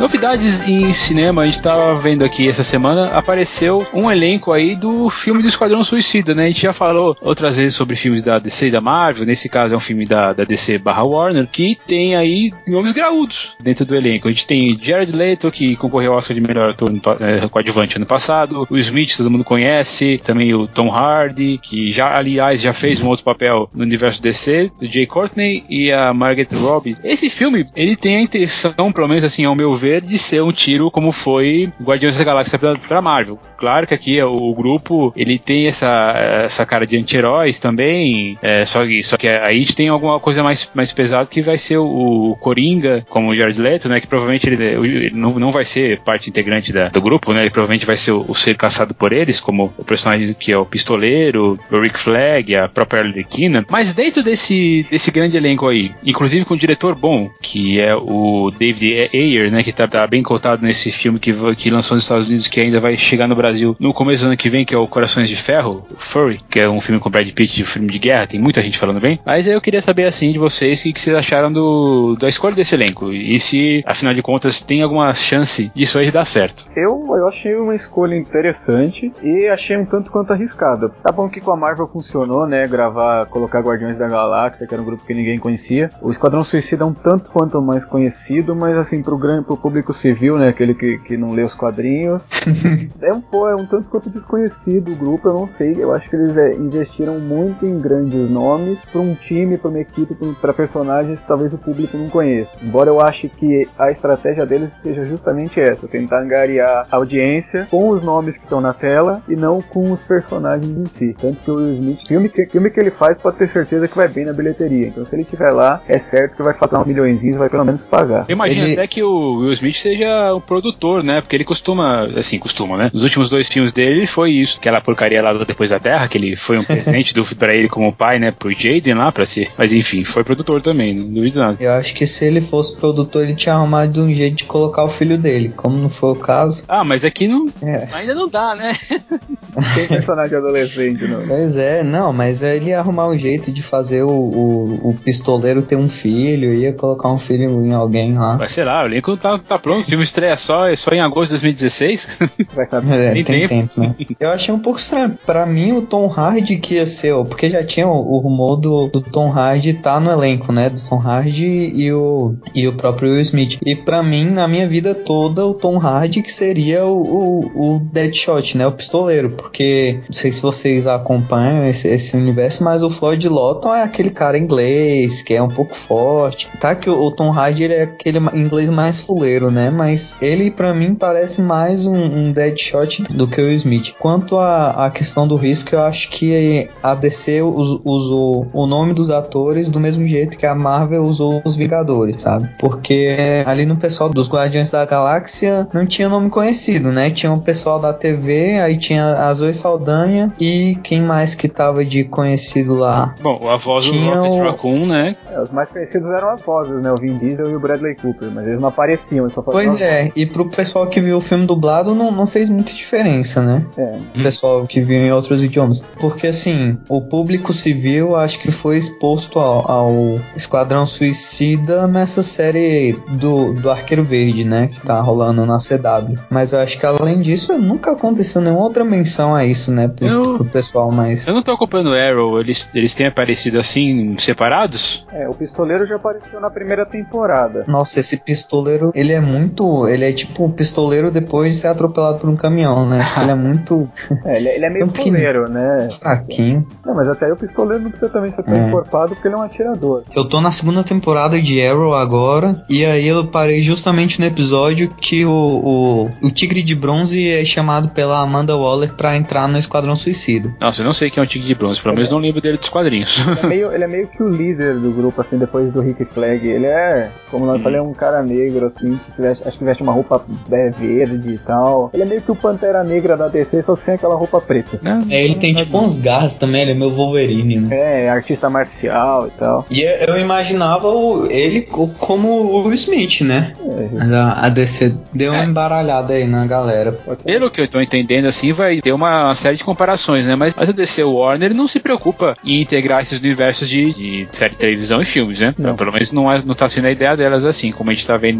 Novidades em cinema, a gente tava vendo aqui essa semana, apareceu um elenco aí do filme do Esquadrão Suicida, né? A gente já falou outras vezes sobre filmes da DC e da Marvel, nesse caso é um filme da, da DC barra Warner, que tem aí nomes graúdos dentro do elenco. A gente tem Jared Leto, que concorreu ao Oscar de melhor ator é, coadjuvante ano passado, o Smith, todo mundo conhece, também o Tom Hardy, que já, aliás, já fez um outro papel no universo DC, o Jay Courtney e a Margaret Robbie. Esse filme, ele tem a intenção, pelo menos assim, ao meu ver, de ser um tiro como foi Guardiões da Galáxia pra, pra Marvel. Claro que aqui o, o grupo ele tem essa, essa cara de anti-heróis também, é, só, que, só que aí a gente tem alguma coisa mais, mais pesada que vai ser o, o Coringa, como o Jared Leto, né? Que provavelmente ele, ele não, não vai ser parte integrante da, do grupo, né? Ele provavelmente vai ser o, o, ser caçado por eles, como o personagem que é o Pistoleiro, o Rick Flag, a própria Arlequina. Mas dentro desse, desse grande elenco aí, inclusive com um diretor bom, que é o David Ayer, né? Que tá, tá bem cotado nesse filme que, que lançou nos Estados Unidos, que ainda vai chegar no Brasil no começo do ano que vem, que é o Corações de Ferro, Furry, que é um filme com Brad Pitt de filme de guerra, tem muita gente falando bem. Mas eu queria saber, assim, de vocês, o que, que vocês acharam do, da escolha desse elenco, e se, afinal de contas, tem alguma chance disso aí dar certo. Eu, eu achei uma escolha interessante e achei um tanto quanto arriscada. Tá bom que com a Marvel funcionou, né, gravar, colocar Guardiões da Galáxia, que era um grupo que ninguém conhecia. O Esquadrão Suicida é um tanto quanto mais conhecido, mas assim, pro, grande, pro público civil, né? Aquele que, que não lê os quadrinhos. é, um, pô, é um tanto quanto desconhecido o grupo, eu não sei. Eu acho que eles é, investiram muito em grandes nomes para um time, para uma equipe, para personagens que talvez o público não conheça. Embora eu ache que a estratégia deles seja justamente essa: tentar angariar a audiência com os nomes que estão na tela e não com os personagens em si. Tanto que o Will Smith, filme que, filme que ele faz, pode ter certeza que vai bem na bilheteria. Então se ele estiver lá, é certo que vai faturar um milhões e vai pelo menos pagar. Eu imagino ele... até que o Will Smith seja o produtor, né? Porque ele costuma, assim, costuma, né? Nos últimos dois filmes dele foi isso. Aquela porcaria lá do Depois da Terra, que ele foi um presente do para ele como pai, né? Pro Jaden lá, pra ser. Mas enfim, foi produtor também, não duvido nada. Eu acho que se ele fosse produtor, ele tinha arrumado de um jeito de colocar o filho dele. Como não foi o caso. Ah, mas aqui não. É. Ainda não dá, né? Tem personagem adolescente, não. Pois é, não, mas ele ia arrumar um jeito de fazer o, o, o pistoleiro ter um filho, ia colocar um filho em alguém lá. Mas sei lá, o Lincoln tá, tá pronto, o filme estreia só, é só em agosto de 2016. Vai saber. É, tem, tem tempo. tempo né? Eu achei um pouco estranho. Pra mim, o Tom Hardy que ia ser, porque já tinha o, o rumor do, do, Tom Hardy tá no elenco, né? Do Tom Hardy e o, e o próprio Will Smith. E pra mim, na minha vida toda, o Tom Hardy que seria o, o, o Deadshot, né? O pistoleiro. Porque, não sei se vocês acompanham esse, esse universo, mas o Floyd Lawton é aquele cara inglês, que é um pouco forte. Tá que o, o Tom Hardy ele é aquele inglês mais fuleiro, né? Mas ele, pra mim, parece mais um, um Deadshot do que o Smith. Quanto à, à questão do risco, eu acho que a DC us, usou o nome dos atores do mesmo jeito que a Marvel usou os Vingadores, sabe? Porque ali no pessoal dos Guardiões da Galáxia não tinha nome conhecido, né? Tinha o pessoal da TV, aí tinha a Zoe Saldanha e quem mais que tava de conhecido lá? Bom, a voz tinha do Rocket o... Raccoon, né? É, os mais conhecidos eram as vozes, né? O Vin Diesel e o Bradley Cooper, mas eles não apareciam, só Pois é, e pro pessoal que viu o filme dublado não, não fez muita diferença, né? É. O pessoal que viu em outros idiomas. Porque assim, o público civil acho que foi exposto ao, ao Esquadrão Suicida nessa série do, do Arqueiro Verde, né? Que tá rolando na CW. Mas eu acho que além disso, nunca aconteceu nenhuma outra menção a isso, né? Pro, eu, pro pessoal mais. Eu não tô acompanhando o Arrow, eles, eles têm aparecido assim, separados? É, o pistoleiro já apareceu na primeira temporada. Nossa, esse pistoleiro, ele é muito. Ele é tipo um pistoleiro depois de ser atropelado por um caminhão, né? ele é muito. É, ele, é, ele é meio pistoleiro, né? Fraquinho. Não, mas até aí o pistoleiro não precisa também ser tão é. encorpado porque ele é um atirador. Eu tô na segunda temporada de Arrow agora, e aí eu parei justamente no episódio que o, o, o Tigre de Bronze é chamado pela Amanda Waller pra para entrar no Esquadrão Suicida. Nossa, eu não sei quem é o Tigre de Bronze, pelo menos não lembro dele dos quadrinhos. Ele é, meio, ele é meio que o líder do grupo, assim, depois do Rick Flag. Ele é, como nós falamos, é um cara negro, assim, que se veste, acho que veste uma roupa é, verde e tal. Ele é meio que o Pantera Negra da DC, só que sem aquela roupa preta. É, ele tem tipo uns garras também, ele é meu Wolverine, né? É, artista marcial e tal. E eu imaginava ele como o Will Smith, né? É. A, a DC deu uma é. embaralhada aí na galera. Pelo que eu tô entendendo, assim, vai ter uma série de comparações, né? Mas, mas a DC Warner não se preocupa em integrar esses universos de, de série de televisão e filmes, né? Não. Pelo menos não, é, não tá sendo a ideia delas assim, como a gente tá vendo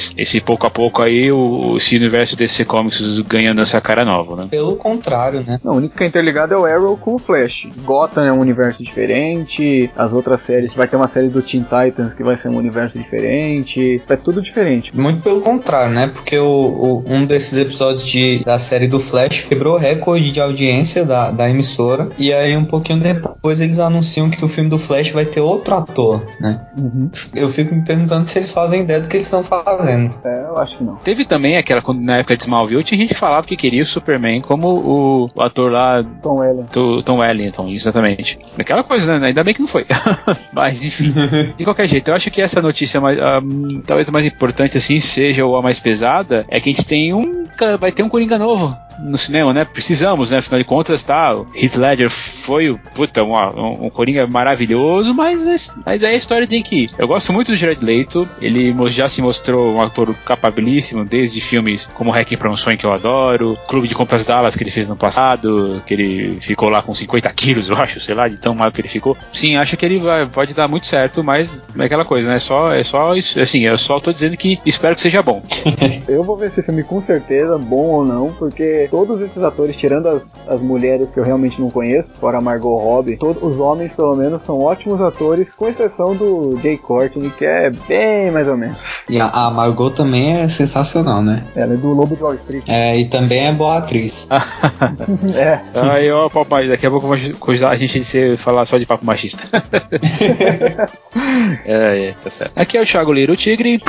esses, esse pouco a pouco aí, o, esse universo DC Comics ganhando essa cara nova, né? Pelo contrário, né? Não, o único que é interligado é o Arrow com o Flash. Gotham é um universo diferente, as outras séries, vai ter uma série do Teen Titans que vai ser um universo diferente, é tudo diferente. Muito pelo contrário, né? Porque o, o um desses episódios de, da série do Flash quebrou recorde de audiência da, da emissora, e aí um pouquinho depois eles anunciam que o filme do Flash vai ter outro ator, né? Uhum. Eu fico me perguntando se eles fazem ideia do que eles estão fazendo. É, eu acho que não. Teve também aquela, na época de Smallville, tinha gente que falava que queria o Superman como o, o ator lá. Tom Wellington. Tom Wellington, exatamente. Aquela coisa, né? Ainda bem que não foi. Mas, enfim. de qualquer jeito, eu acho que essa notícia mais, um, talvez a mais importante, assim, seja ou a mais pesada, é que a gente tem um. Vai ter um Coringa novo no cinema, né? Precisamos, né? Afinal de contas, tá. O Heath Ledger foi, puta, um, um, um Coringa maravilhoso, mas, mas aí a história tem que ir. Eu gosto muito do Jared Leto, ele já se mostrou um ator capabilíssimo, desde filmes como Hacking para um Sonho, que eu adoro, Clube de Compras Dallas, que ele fez no passado, que ele ficou lá com 50 quilos, eu acho, sei lá, de tão mal que ele ficou. Sim, acho que ele vai, pode dar muito certo, mas é aquela coisa, né? É só, é só isso, assim, eu só tô dizendo que espero que seja bom. eu vou ver esse filme com certeza, bom ou não, porque todos esses atores, tirando as, as mulheres que eu realmente não conheço, fora a Margot Robbie, todos os homens, pelo menos, são ótimos atores, com exceção do Jay Courtney, que é bem mais ou menos. E a, a Margot também é sensacional, né? Ela é do Lobo de Wall Street. É, e também é boa atriz. é. Aí, ó, papai, daqui a pouco a gente ser, falar só de papo machista. é, é, tá certo. Aqui é o Thiago Liro, o Tigre.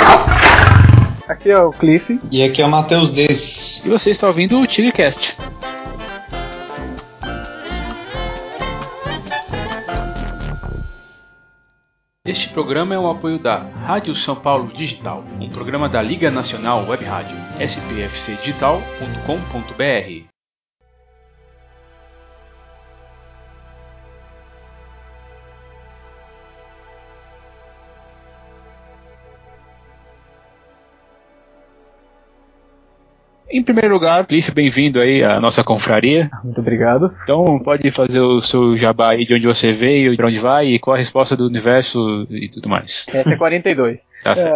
Aqui é o Cliff. E aqui é o Matheus Des. E você está ouvindo o TigreCast. Este programa é um apoio da Rádio São Paulo Digital, um programa da Liga Nacional Web Rádio, spfcdigital.com.br. Em primeiro lugar, Cliff, bem-vindo aí à nossa confraria. Muito obrigado. Então, pode fazer o seu jabá aí de onde você veio, de onde vai e qual a resposta do universo e tudo mais. Essa é 42. tá certo.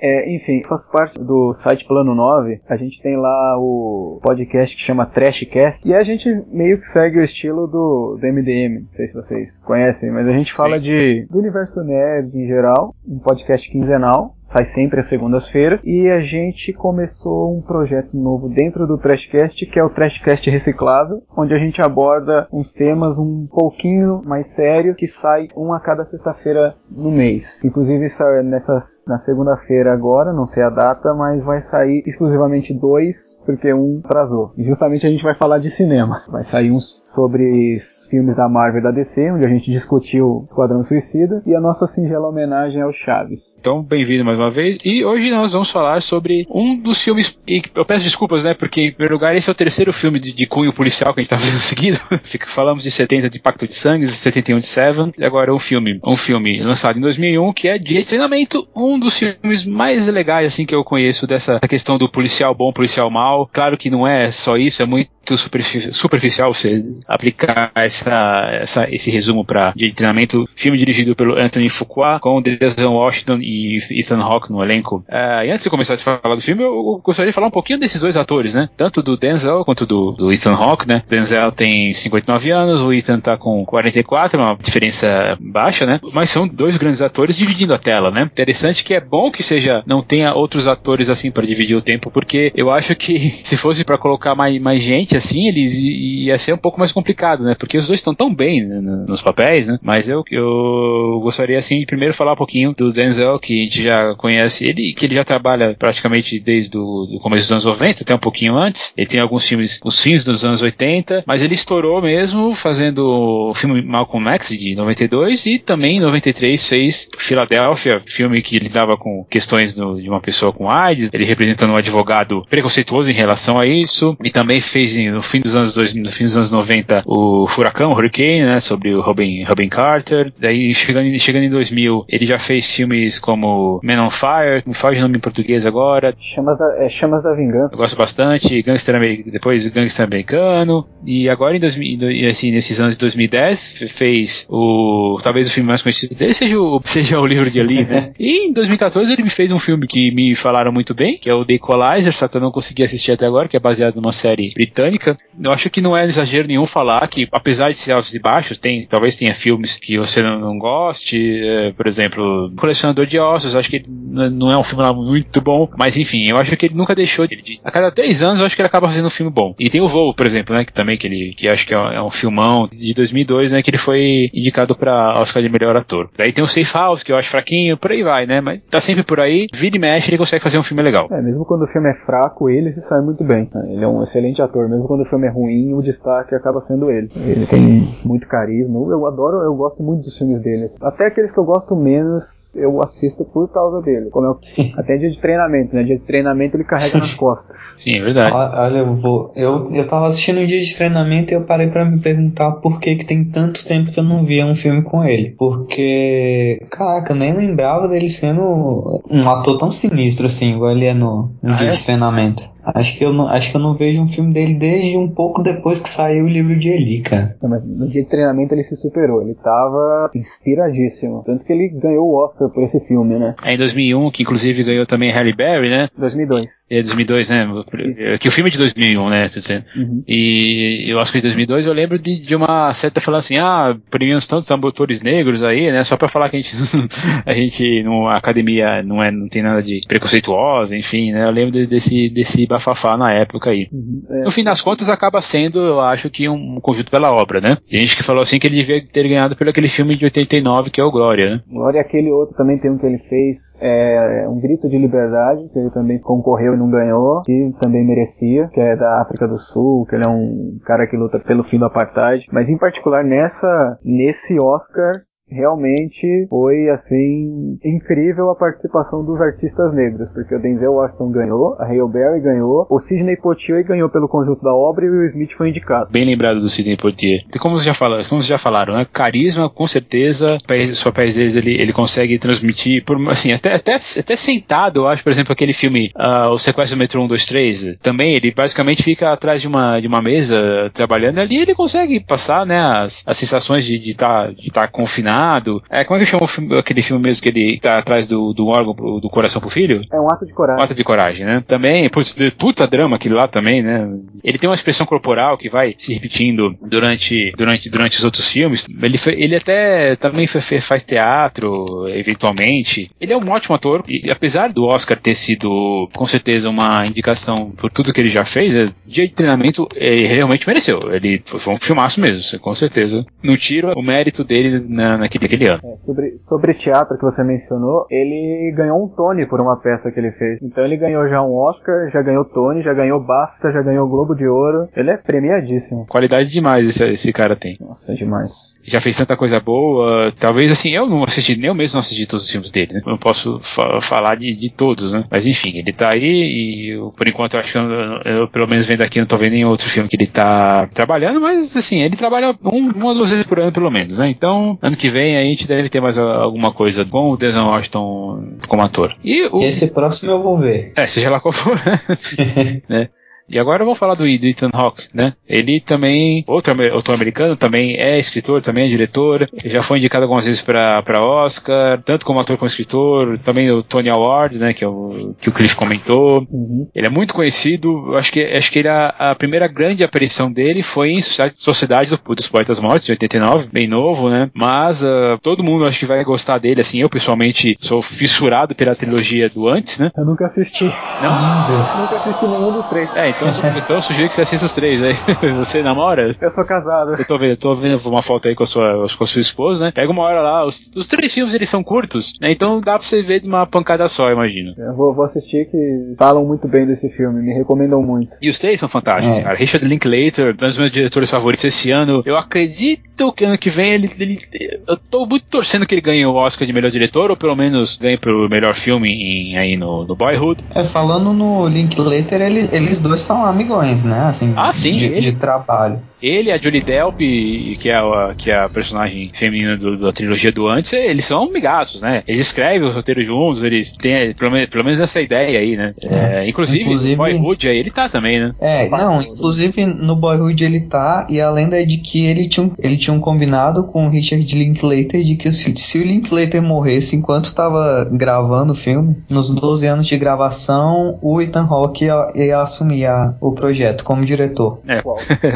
É, é, enfim, faço parte do site Plano 9. A gente tem lá o podcast que chama Trashcast e a gente meio que segue o estilo do, do MDM. Não sei se vocês conhecem, mas a gente fala de do universo nerd em geral, um podcast quinzenal faz sempre às segundas-feiras. E a gente começou um projeto novo dentro do Trashcast, que é o Trashcast Reciclável, onde a gente aborda uns temas um pouquinho mais sérios, que sai um a cada sexta-feira no mês. Inclusive nessa, na segunda-feira agora, não sei a data, mas vai sair exclusivamente dois, porque um atrasou. E justamente a gente vai falar de cinema. Vai sair uns sobre filmes da Marvel e da DC, onde a gente discutiu Esquadrão Suicida, e a nossa singela homenagem ao Chaves. Então, bem-vindo mais uma vez. E hoje nós vamos falar sobre um dos filmes. E eu peço desculpas, né? Porque, em primeiro lugar, esse é o terceiro filme de, de cunho policial que a gente tá fazendo seguido. Falamos de 70 de Pacto de Sangue, de 71 de Seven. E agora um filme, um filme lançado em 2001 que é de treinamento, um dos filmes mais legais assim que eu conheço dessa questão do policial bom, policial mal. Claro que não é só isso, é muito superficial você aplicar essa, essa esse resumo para de treinamento. Filme dirigido pelo Anthony Fuqua com Denzel Washington e Ethan Hawke no elenco. Uh, e antes de começar a falar do filme, eu gostaria de falar um pouquinho desses dois atores, né? Tanto do Denzel quanto do, do Ethan Hawke, né? Denzel tem 59 anos, o Ethan tá com 44, uma diferença baixa, né? Mas são dois grandes atores dividindo a tela, né? Interessante que é bom que seja não tenha outros atores assim para dividir o tempo, porque eu acho que se fosse para colocar mais, mais gente assim, eles ia ser um pouco mais complicado, né? Porque os dois estão tão bem né, nos papéis, né? Mas eu, eu gostaria, assim, de primeiro falar um pouquinho do Denzel, que a gente já conhece ele, que ele já trabalha praticamente desde o começo dos anos 90, até um pouquinho antes. Ele tem alguns filmes, os fins dos anos 80, mas ele estourou mesmo fazendo o filme Malcolm X de 92 e também em 93 fez Filadélfia, filme que lidava com questões do, de uma pessoa com AIDS, ele representando um advogado preconceituoso em relação a isso, e também fez no fim dos anos 2000, no fim dos anos 90 o Furacão, o Hurricane, né, sobre o Robin, Robin Carter. Daí chegando, chegando em 2000, ele já fez filmes como Man on Fire, me faz o nome em português agora. Chamas da, é, Chamas da Vingança. Eu gosto bastante, Gangster depois Gangster Americano, e agora em 2000, assim, nesses anos de 2010 fez o talvez o filme mais conhecido dele seja o, seja o livro de Ali, né? e em 2014 ele me fez um filme que me falaram muito bem, que é o The Equalizer, só que eu não consegui assistir até agora, que é baseado numa série britânica. Eu acho que não é exagero nenhum falar que, apesar de ser altos e baixos, tem, talvez tenha filmes que você não, não goste, é, por exemplo, Colecionador de Ossos, acho que ele não é um filme lá muito bom, mas enfim, eu acho que ele nunca deixou de, a cada 10 anos eu acho que ele acaba fazendo um filme bom. E tem o Voo, por exemplo, né, que também que ele que acho que é, é um filmão de 2002, né, que ele foi indicado para Oscar de melhor ator. Daí tem o Safe House, que eu acho fraquinho, por aí vai, né, mas tá sempre por aí, vira e mexe, ele consegue fazer um filme legal. É, mesmo quando o filme é fraco, ele se sai muito bem. Ele é um excelente ator, mesmo quando o filme é ruim, o destaque acaba sendo ele. Ele tem muito carisma. Eu adoro, eu gosto muito dos filmes dele. Até aqueles que eu gosto menos, eu assisto por causa dele. Como é o, até dia de treinamento, né? Dia de treinamento ele carrega nas costas. Sim, é verdade. Olha, eu vou. Eu, eu tava assistindo um dia de treinamento e eu parei para me perguntar por que, que tem tanto tempo que eu não via um filme com ele. Porque, caraca, eu nem lembrava dele sendo um ator tão sinistro assim, igual ele é no, no ah, dia é? de treinamento. Acho que, eu não, acho que eu não vejo um filme dele desde um pouco depois que saiu o livro de Eli, cara. Não, mas no dia de treinamento ele se superou, ele tava inspiradíssimo. Tanto que ele ganhou o Oscar por esse filme, né? É em 2001, que inclusive ganhou também Halle Berry, né? 2002. É 2002, né? Isso. Que o filme é de 2001, né? Tô dizendo. Uhum. E o Oscar de 2002 eu lembro de, de uma certa falando assim: ah, premiamos tantos autores negros aí, né? Só pra falar que a gente, a gente, a academia não, é, não tem nada de preconceituosa, enfim, né? Eu lembro desse, desse bafafá na época aí. Uhum, é. No fim das contas, acaba sendo, eu acho que um conjunto pela obra, né? Tem gente que falou assim que ele devia ter ganhado pelo aquele filme de 89 que é o Glória, né? Glória é aquele outro também tem um que ele fez, é, Um Grito de Liberdade, que ele também concorreu e não ganhou, que também merecia, que é da África do Sul, que ele é um cara que luta pelo fim do apartheid. Mas em particular nessa, nesse Oscar, realmente foi assim incrível a participação dos artistas negros, porque o Denzel Washington ganhou, a Hale Berry ganhou, o Sidney Poitier ganhou pelo conjunto da obra e o Smith foi indicado. Bem lembrado do Sidney Poitier. E como vocês já falaram, como já falaram, né? Carisma, com certeza, os papéis deles ele, ele consegue transmitir por assim, até, até, até sentado, eu acho, por exemplo, aquele filme uh, O Sequestro do Metro 123, também ele basicamente fica atrás de uma, de uma mesa trabalhando ali, ele consegue passar, né, as, as sensações de estar de tá, de tá confinado é, como é que chama filme, aquele filme mesmo que ele tá atrás do, do órgão do coração pro filho? É um ato de coragem. Um ato de coragem, né? Também, putz, puta drama aquele lá também, né? Ele tem uma expressão corporal que vai se repetindo durante, durante, durante os outros filmes. Ele, ele até também faz teatro, eventualmente. Ele é um ótimo ator, e apesar do Oscar ter sido, com certeza, uma indicação por tudo que ele já fez, é, dia de treinamento, ele realmente mereceu. Ele foi um filmaço mesmo, com certeza. Não tiro o mérito dele na, naquele, naquele ano. É, sobre, sobre teatro que você mencionou, ele ganhou um Tony por uma peça que ele fez. Então ele ganhou já um Oscar, já ganhou Tony, já ganhou BAFTA, já ganhou Globo de Ouro. Ele é premiadíssimo. Qualidade demais esse, esse cara tem. Nossa, demais. Já fez tanta coisa boa. Talvez assim, eu não assisti, nem eu mesmo não assisti todos os filmes dele, né? Não posso fa falar de, de todos, né? Mas enfim, ele tá aí e eu, por enquanto eu acho que eu, eu, pelo menos vendo aqui, não tô vendo nenhum outro filme que ele tá trabalhando, mas assim, ele trabalha um, uma ou duas vezes por ano pelo menos, né? Então, ano que vem a gente deve ter mais alguma coisa com o Denzel Washington como ator. E o... Esse próximo eu vou ver. É, seja lá qual for. né? E agora vamos falar do, do Ethan Hawke, né? Ele também, outro, outro americano, também é escritor, também é diretor, já foi indicado algumas vezes para Oscar, tanto como ator como escritor, também o Tony Award, né? Que, é o, que o Cliff comentou. Uhum. Ele é muito conhecido, acho que, acho que ele, a, a primeira grande aparição dele foi em Sociedade do, dos Poetas Mortos, de 89, bem novo, né? Mas uh, todo mundo acho que vai gostar dele, assim, eu pessoalmente sou fissurado pela trilogia do antes, né? Eu nunca assisti. Não? nunca assisti nenhum dos três. É, Então, então eu sugiro que você assista os três aí. Você namora? Eu sou casado. Eu tô vendo, tô vendo uma foto aí com a sua, com a sua esposa, né? Pega uma hora lá, os, os três filmes eles são curtos, né? Então dá pra você ver de uma pancada só, imagino. Eu vou, vou assistir que falam muito bem desse filme, me recomendam muito. E os três são fantásticos, é. cara. Richard Linklater, um dos meus diretores favoritos esse ano. Eu acredito que ano que vem ele, ele, Eu tô muito torcendo que ele ganhe o Oscar de melhor diretor, ou pelo menos ganhe pelo melhor filme em, aí no, no Boyhood. É, falando no Linklater, eles, eles dois são amigões, né? Assim, ah, sim. De, de trabalho. Ele, a Julie Delp, que é a, que é a personagem feminina do, da trilogia do antes, eles são amigaços, né? Eles escrevem os roteiros juntos, eles têm pelo, menos, pelo menos essa ideia aí, né? É, é, inclusive, inclusive, no Boyhood aí ele tá também, né? É, não, inclusive no Boyhood ele tá, e a lenda é de que ele tinha, um, ele tinha um combinado com o Richard Linklater de que se, se o Linklater morresse enquanto tava gravando o filme, nos 12 anos de gravação, o Ethan Hawke ia, ia assumir a, o projeto como diretor. É.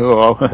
Uau.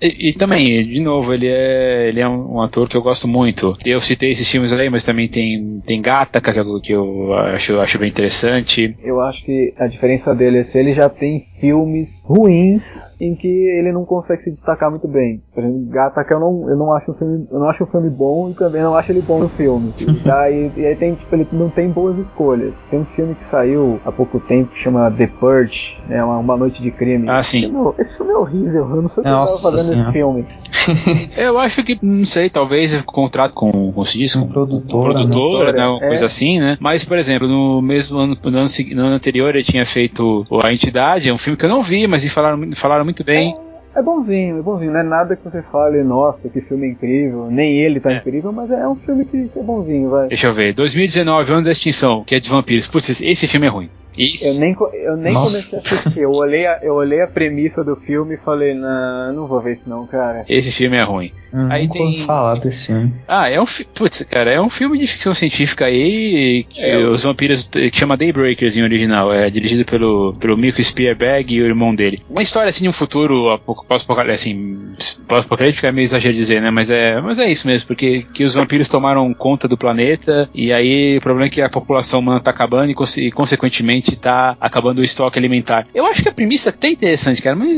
E, e, também, de novo, ele é, ele é um, um, ator que eu gosto muito. Eu citei esses filmes aí, mas também tem, tem Gataca, que eu, que eu acho, acho bem interessante. Eu acho que a diferença dele é se ele já tem filmes ruins em que ele não consegue se destacar muito bem. Por exemplo, Gataca eu não, eu não acho um filme, eu não acho um filme bom e também não acho ele bom no filme. Tá? E, e aí tem, tipo, ele não tem boas escolhas. Tem um filme que saiu há pouco tempo que chama The Purge, né, uma, uma Noite de Crime. Ah, sim. Esse filme é horrível, eu não sei o que eu tava fazendo nesse filme. eu acho que, não sei, talvez contrato com, como se diz, com, produtora, produtora, né, uma é. coisa assim, né? Mas, por exemplo, no mesmo ano, no ano, no ano anterior ele tinha feito A Entidade, é um filme que eu não vi, mas falaram, falaram muito bem. É, é bonzinho, é bonzinho. Não é nada que você fale, nossa, que filme incrível. Nem ele tá é. incrível, mas é um filme que, que, é bonzinho, vai. Deixa eu ver. 2019, Ano da Extinção, que é de vampiros. Putz, esse filme é ruim. Isso. Eu nem, eu nem comecei a assistir. Eu olhei, a, eu olhei a premissa do filme e falei, não, não vou ver isso não, cara. Esse filme é ruim. Hum, aí tem... falar desse filme. Ah, é um Putz, cara, é um filme de ficção científica aí. É, os vampiros que chama Daybreakers em original. É dirigido pelo, pelo Michael Spearberg e o irmão dele. Uma história assim de um futuro pós-apocalíptico, assim, pós-apocalíptico é meio exagero dizer, né? Mas é, mas é isso mesmo, porque que os vampiros tomaram conta do planeta e aí o problema é que a população humana tá acabando e, e consequentemente tá acabando o estoque alimentar. Eu acho que a premissa é até interessante, cara, mas,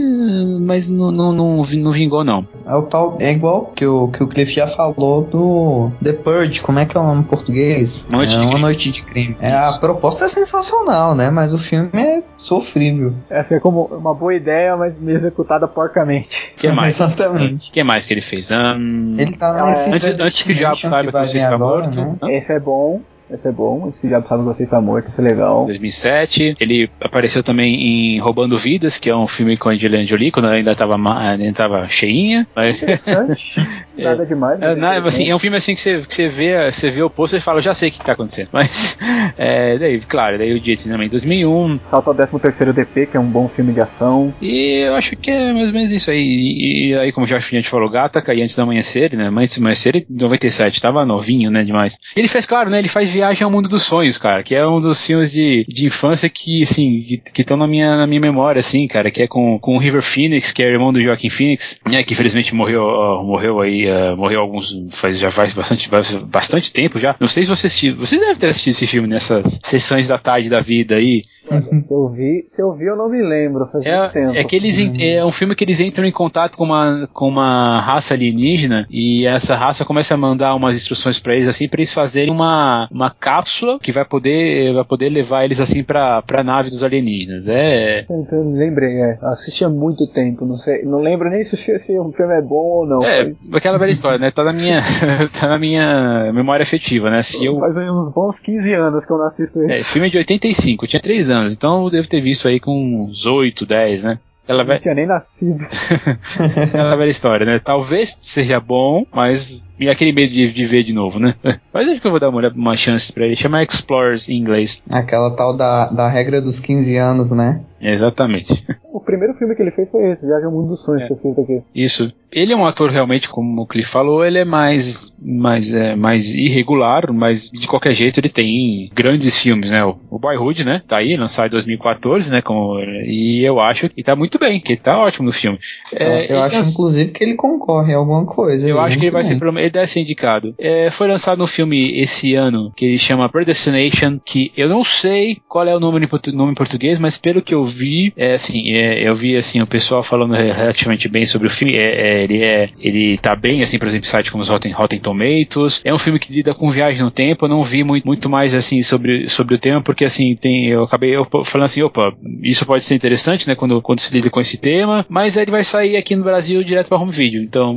mas não, não, não, não vingou não. É o tal, é igual que o, que o Cliff já falou do The Purge, como é que é o nome em português? Noite é uma crime. noite de crime. É, a proposta é sensacional, né? Mas o filme é sofrível. Essa é como uma boa ideia, mas me executada porcamente. que mais? Exatamente. O que mais que ele fez? Um... Ele tá é, antes, antes que o diabo saiba que, que você está agora, morto. Né? Esse é bom. Esse é bom, esse que já sabe que você está morto, esse é legal. 2007. Ele apareceu também em Roubando Vidas, que é um filme com a Angelina Jolie, quando ela ainda estava ainda tava cheinha. Mas... Interessante. Nada demais. É, nada, assim, é um filme assim que você, que você vê, você vê o posto e fala, já sei o que está acontecendo. Mas, é, daí, claro, daí o dia também 2001. Salto ao 13 terceiro DP, que é um bom filme de ação. E eu acho que é mais ou menos isso aí. E, e aí, como já a gente falou, Gata, caí antes da amanhecer, né? Antes do amanhecer, 97, tava novinho, né? Demais. Ele fez, claro, né? Ele faz Viagem ao Mundo dos Sonhos, cara, que é um dos filmes de, de infância que, assim, que estão na minha, na minha memória, assim, cara, que é com, com o River Phoenix, que é irmão do Joaquim Phoenix, né, que infelizmente morreu, uh, morreu aí, uh, morreu alguns, faz, já faz bastante, bastante tempo já. Não sei se vocês vocês devem ter assistido esse filme nessas sessões da tarde da vida aí. Se eu vi, se eu vi eu não me lembro, faz é, muito tempo. É, que eles, é um filme que eles entram em contato com uma, com uma raça alienígena e essa raça começa a mandar umas instruções para eles assim, para eles fazerem uma, uma cápsula que vai poder, vai poder levar eles assim pra, pra nave dos alienígenas. É. Então, lembrei, é. Assisti há muito tempo, não sei. Não lembro nem se, se o filme é bom ou não. É, mas... aquela velha história, né? Tá na minha, tá na minha memória afetiva, né? Se eu... Faz uns bons 15 anos que eu não assisto isso. É, esse filme é de 85, eu tinha 3 anos, então eu devo ter visto aí com uns 8, 10, né? Ela vai... Não tinha nem nascido. Aquela velha história, né? Talvez seja bom, mas e aquele medo de, de, ver de novo, né? Mas acho que eu vou dar uma, uma chance pra ele. Chama Explorers em inglês. Aquela tal da, da regra dos 15 anos, né? Exatamente. O primeiro filme que ele fez foi esse, Viagem ao Mundo dos Sonhos, é. escrito aqui. Isso. Ele é um ator realmente, como o Cliff falou, ele é mais, mais, é, mais irregular, mas de qualquer jeito ele tem grandes filmes, né? O, o Boyhood, né? Tá aí, lançado em 2014, né? Como, e eu acho que tá muito muito bem, que ele tá ótimo no filme. É, eu acho, lanç... inclusive, que ele concorre a alguma coisa. Eu acho que ele vai bem. ser, ele deve ser indicado. É, foi lançado um filme esse ano que ele chama Predestination, que eu não sei qual é o nome em, nome em português, mas pelo que eu vi, é assim, é, eu vi assim o pessoal falando relativamente bem sobre o filme. É, é, ele é, ele tá bem assim, por exemplo, site como os Rotten, Rotten Tomatoes. É um filme que lida com viagem no tempo. Eu não vi muito, muito mais assim sobre, sobre o tema, porque assim tem, eu acabei eu, falando assim, opa, isso pode ser interessante, né, quando, quando se lida com esse tema. Mas ele vai sair aqui no Brasil direto para home video, então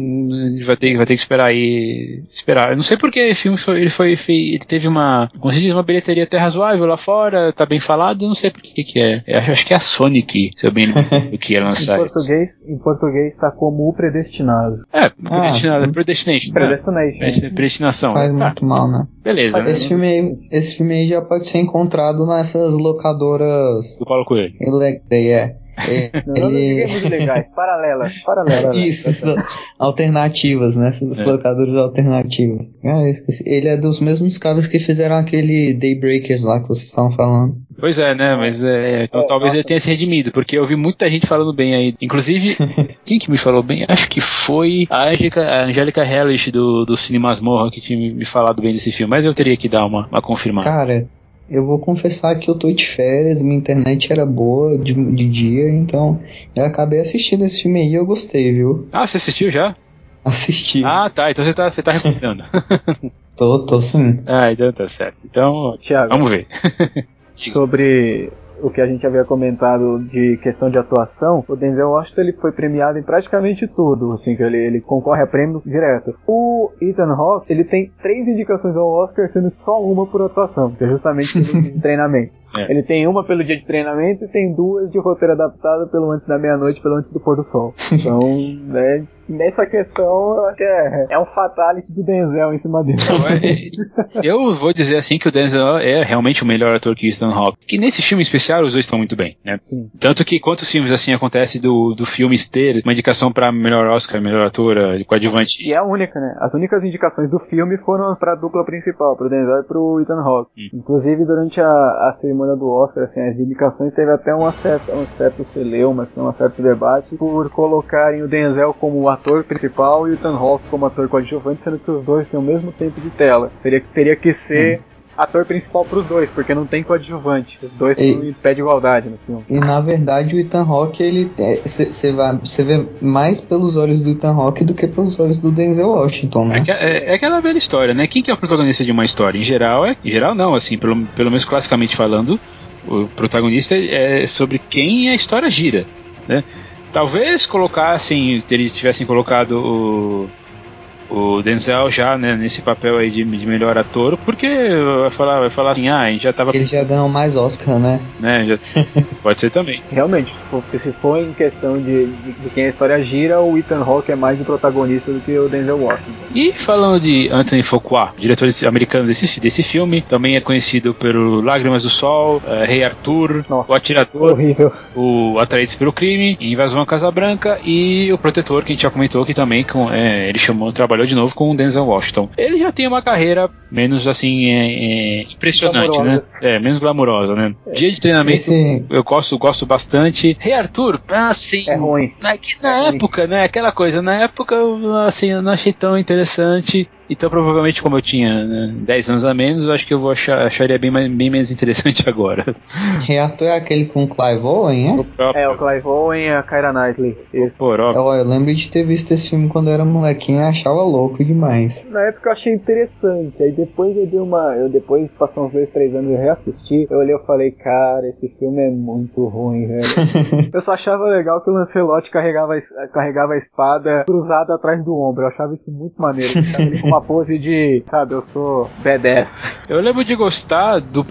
vai ter, vai ter que esperar aí, esperar. Eu não sei porque o filme foi, ele foi, ele teve uma, conseguiu uma bilheteria até razoável lá fora, tá bem falado, não sei por que que é. Eu acho que é a Sonic, se eu bem lembro que ia lançar. em português, em português está como o predestinado. É, predestinado, ah, predestination. Predestination. Né? Predestinação. Faz ah, muito mal, né? Beleza. Esse, né? filme aí, esse filme aí já pode ser encontrado nessas locadoras. Do Paulo Coelho. Ele, é. Não, ele... não legais, paralelas, paralelas. Isso, alternativas, né? Essas é. locadoras alternativas. Ah, ele é dos mesmos caras que fizeram aquele Daybreakers lá que vocês estavam falando. Pois é, né? Mas é, então é, talvez ele tenha se redimido, porque eu vi muita gente falando bem aí. Inclusive, quem que me falou bem? Acho que foi a Angélica, a Angélica Hellish do, do Cine Masmorra que tinha me falado bem desse filme, mas eu teria que dar uma, uma confirmada. Cara, eu vou confessar que eu tô de férias, minha internet era boa de, de dia, então eu acabei assistindo esse filme aí e eu gostei, viu? Ah, você assistiu já? Assisti. Ah, tá. Então você tá, você tá recomendando. tô, tô sim. Ah, então tá certo. Então, Thiago, vamos ver. sobre o que a gente havia comentado de questão de atuação, o Denzel Washington ele foi premiado em praticamente tudo, assim, que ele, ele concorre a prêmios direto. O Ethan Hawke, ele tem três indicações ao Oscar, sendo só uma por atuação, que é justamente pelo dia de treinamento. É. Ele tem uma pelo dia de treinamento e tem duas de roteiro adaptado pelo Antes da Meia-Noite pelo Antes do Pôr do Sol. Então, né, nessa questão, eu acho que é, é um fatality do Denzel em cima dele. É, eu vou dizer assim que o Denzel é realmente o melhor ator que Ethan Hawke. Que nesse filme especial os dois estão muito bem, né? Sim. Tanto que quantos filmes assim acontece do, do filme ter uma indicação para melhor Oscar, melhor ator, coadjuvante. E é a única, né? As únicas indicações do filme foram para a dupla principal, pro Denzel e pro Ethan Hawke. Hum. Inclusive durante a, a cerimônia do Oscar, assim, as indicações teve até uma certa, um certo celeuma, assim, um certo debate por colocarem o Denzel como ator principal e o Ethan Hawke como ator coadjuvante, sendo que os dois têm o mesmo tempo de tela. Teria, teria que ser hum ator principal pros dois, porque não tem coadjuvante. Os dois estão em pé de igualdade no filme. E na verdade o Ethan Hawke, ele você é, vê mais pelos olhos do Ethan Hawke do que pelos olhos do Denzel Washington, né? É, é, é, aquela velha história, né? Quem que é o protagonista de uma história? Em geral, é, em geral não, assim, pelo, pelo menos classicamente falando, o protagonista é sobre quem a história gira, né? Talvez colocassem, tivessem colocado o o Denzel já né, nesse papel aí de, de, melhor ator, porque vai falar, vai falar assim, ah, a gente já tava. Ele já ganhou mais Oscar, né? né já, pode ser também. Realmente, porque se for em questão de, de, de, quem a história gira, o Ethan Hawke é mais o protagonista do que o Denzel Washington. E falando de Anthony Fuqua, diretor americano desse, desse filme, também é conhecido pelo Lágrimas do Sol, uh, Rei Arthur, Nossa, o Atirador, horrível. o Atraídos pelo Crime, Invasão à Casa Branca e o Protetor, que a gente já comentou que também com, é, ele chamou o trabalho trabalhou de novo com o Denzel Washington. Ele já tem uma carreira menos assim é, é, impressionante, né? É, menos glamurosa, né? É. Dia de treinamento Esse... eu gosto, gosto bastante. Rei Arthur, assim. É ruim. Na, na é época, ruim. né? Aquela coisa, na época, assim, eu não achei tão interessante. Então, provavelmente, como eu tinha né, 10 anos a menos, eu acho que eu vou achar, acharia bem, bem menos interessante agora. Reator é aquele com o Clive Owen, é? É, o Clive Owen e a Kyra Knightley. Isso. Pô, eu, eu lembro de ter visto esse filme quando eu era molequinho e achava louco demais. Na época eu achei interessante. Aí depois eu dei uma. Eu depois, passou uns 2, 3 anos, eu reassisti. Eu olhei e falei, cara, esse filme é muito ruim, velho. eu só achava legal que o Lancelot carregava, carregava a espada cruzada atrás do ombro. Eu achava isso muito maneiro. Ele uma pose de, sabe, eu sou B10. Eu lembro de gostar do,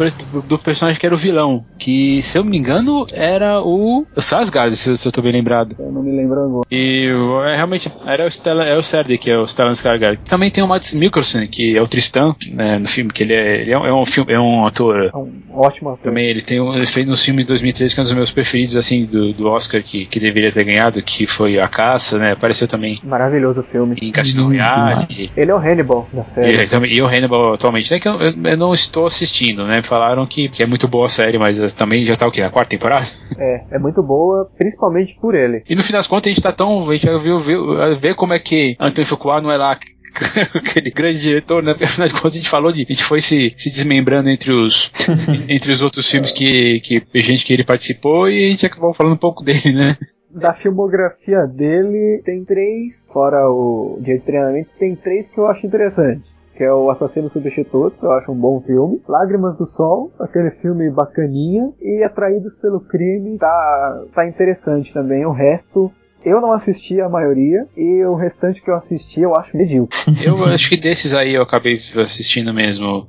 do personagem que era o vilão, que, se eu me engano, era o, o Sasgard, se, se eu tô bem lembrado. Eu não me lembro agora. E é, realmente, era o, Stella, é o Serde, que é o Stellan Skarsgård. Também tem o Mads Mikkelsen, que é o Tristan, né, no filme, que ele é, ele é, um, é um filme, é um ator. É um ótimo ator. Também ele tem um, ele fez no filme de 2013, que é um dos meus preferidos, assim, do, do Oscar, que, que deveria ter ganhado, que foi A Caça, né, apareceu também. Maravilhoso o filme. Em Cassino Royale. Ele é o Hannibal, da série. E, e o Hannibal atualmente, né? Que eu, eu, não estou assistindo, né? Falaram que, que é muito boa a série, mas também já tá o quê? Na quarta temporada? É, é muito boa, principalmente por ele. E no fim das contas a gente tá tão. A gente já viu, viu ver como é que Antônio Fuqua não é lá aquele grande diretor, né? Porque afinal de contas a gente falou de. A gente foi se, se desmembrando entre os, entre os outros filmes que, que gente que ele participou e a gente acabou falando um pouco dele, né? Da filmografia dele, tem três, fora o dia de treinamento, tem três que eu acho interessante que é o Assassino Substitutos, eu acho um bom filme. Lágrimas do Sol, aquele filme bacaninha. E Atraídos pelo Crime, tá, tá interessante também. O resto, eu não assisti a maioria e o restante que eu assisti eu acho medíocre. Eu acho que desses aí eu acabei assistindo mesmo.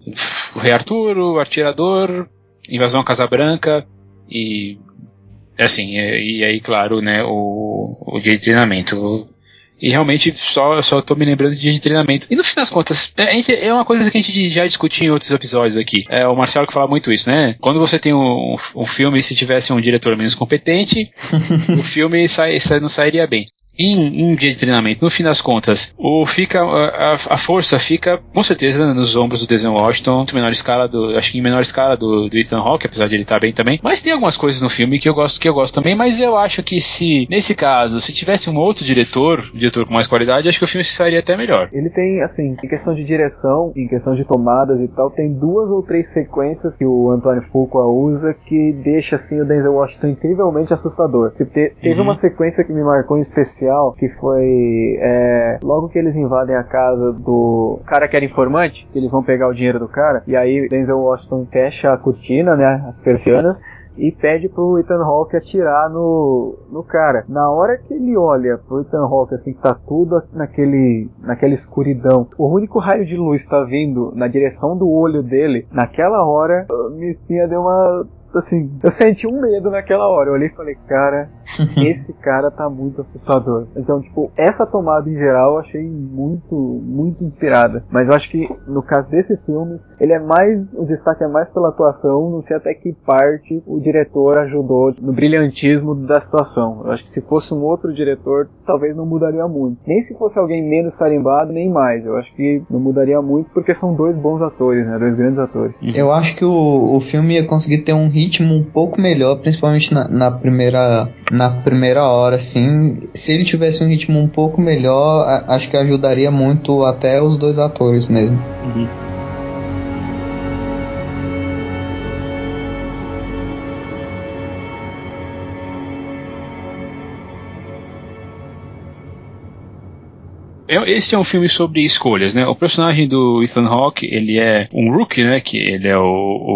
O Rei Arthur, o Atirador, Invasão à Casa Branca e assim, e, e aí claro, né, o, o dia de treinamento. E realmente só, só tô me lembrando de dia de treinamento. E no fim das contas, é, é uma coisa que a gente já discutiu em outros episódios aqui. É o Marcelo que fala muito isso, né? Quando você tem um, um filme, se tivesse um diretor menos competente, o filme sai, sai, não sairia bem em, em dia de treinamento, no fim das contas, o fica a, a, força fica com certeza nos ombros do Denzel Washington, em menor escala do, acho que em menor escala do, do Ethan Hawke, apesar de ele estar bem também. Mas tem algumas coisas no filme que eu gosto que eu gosto também, mas eu acho que se nesse caso, se tivesse um outro diretor, um diretor com mais qualidade, acho que o filme sairia até melhor. Ele tem assim, em questão de direção, em questão de tomadas e tal, tem duas ou três sequências que o Antônio Fuqua usa que deixa assim o Denzel Washington incrivelmente assustador. Te, teve uhum. uma sequência que me marcou em especial especial que foi é, logo que eles invadem a casa do cara que era informante, eles vão pegar o dinheiro do cara, e aí Denzel Washington fecha a cortina, né, as persianas, e pede pro Ethan Hawke atirar no, no cara. Na hora que ele olha pro Ethan Hawke, assim, tá tudo naquele, naquela escuridão, o único raio de luz tá vindo na direção do olho dele, naquela hora, minha espinha deu uma assim, eu senti um medo naquela hora. Eu olhei e falei, cara, esse cara tá muito assustador. Então, tipo, essa tomada em geral eu achei muito, muito inspirada. Mas eu acho que no caso desse filme, ele é mais, o destaque é mais pela atuação, não sei até que parte o diretor ajudou no brilhantismo da situação. Eu acho que se fosse um outro diretor, talvez não mudaria muito. Nem se fosse alguém menos tarimbado, nem mais. Eu acho que não mudaria muito porque são dois bons atores, né? Dois grandes atores. Eu acho que o, o filme ia conseguir ter um ritmo ritmo um pouco melhor, principalmente na, na, primeira na primeira hora, assim. Se ele tivesse um ritmo um pouco melhor, a, acho que ajudaria muito até os dois atores mesmo. Uhum. Esse é um filme sobre escolhas, né? O personagem do Ethan Hawke, ele é um rookie, né? Que ele é o,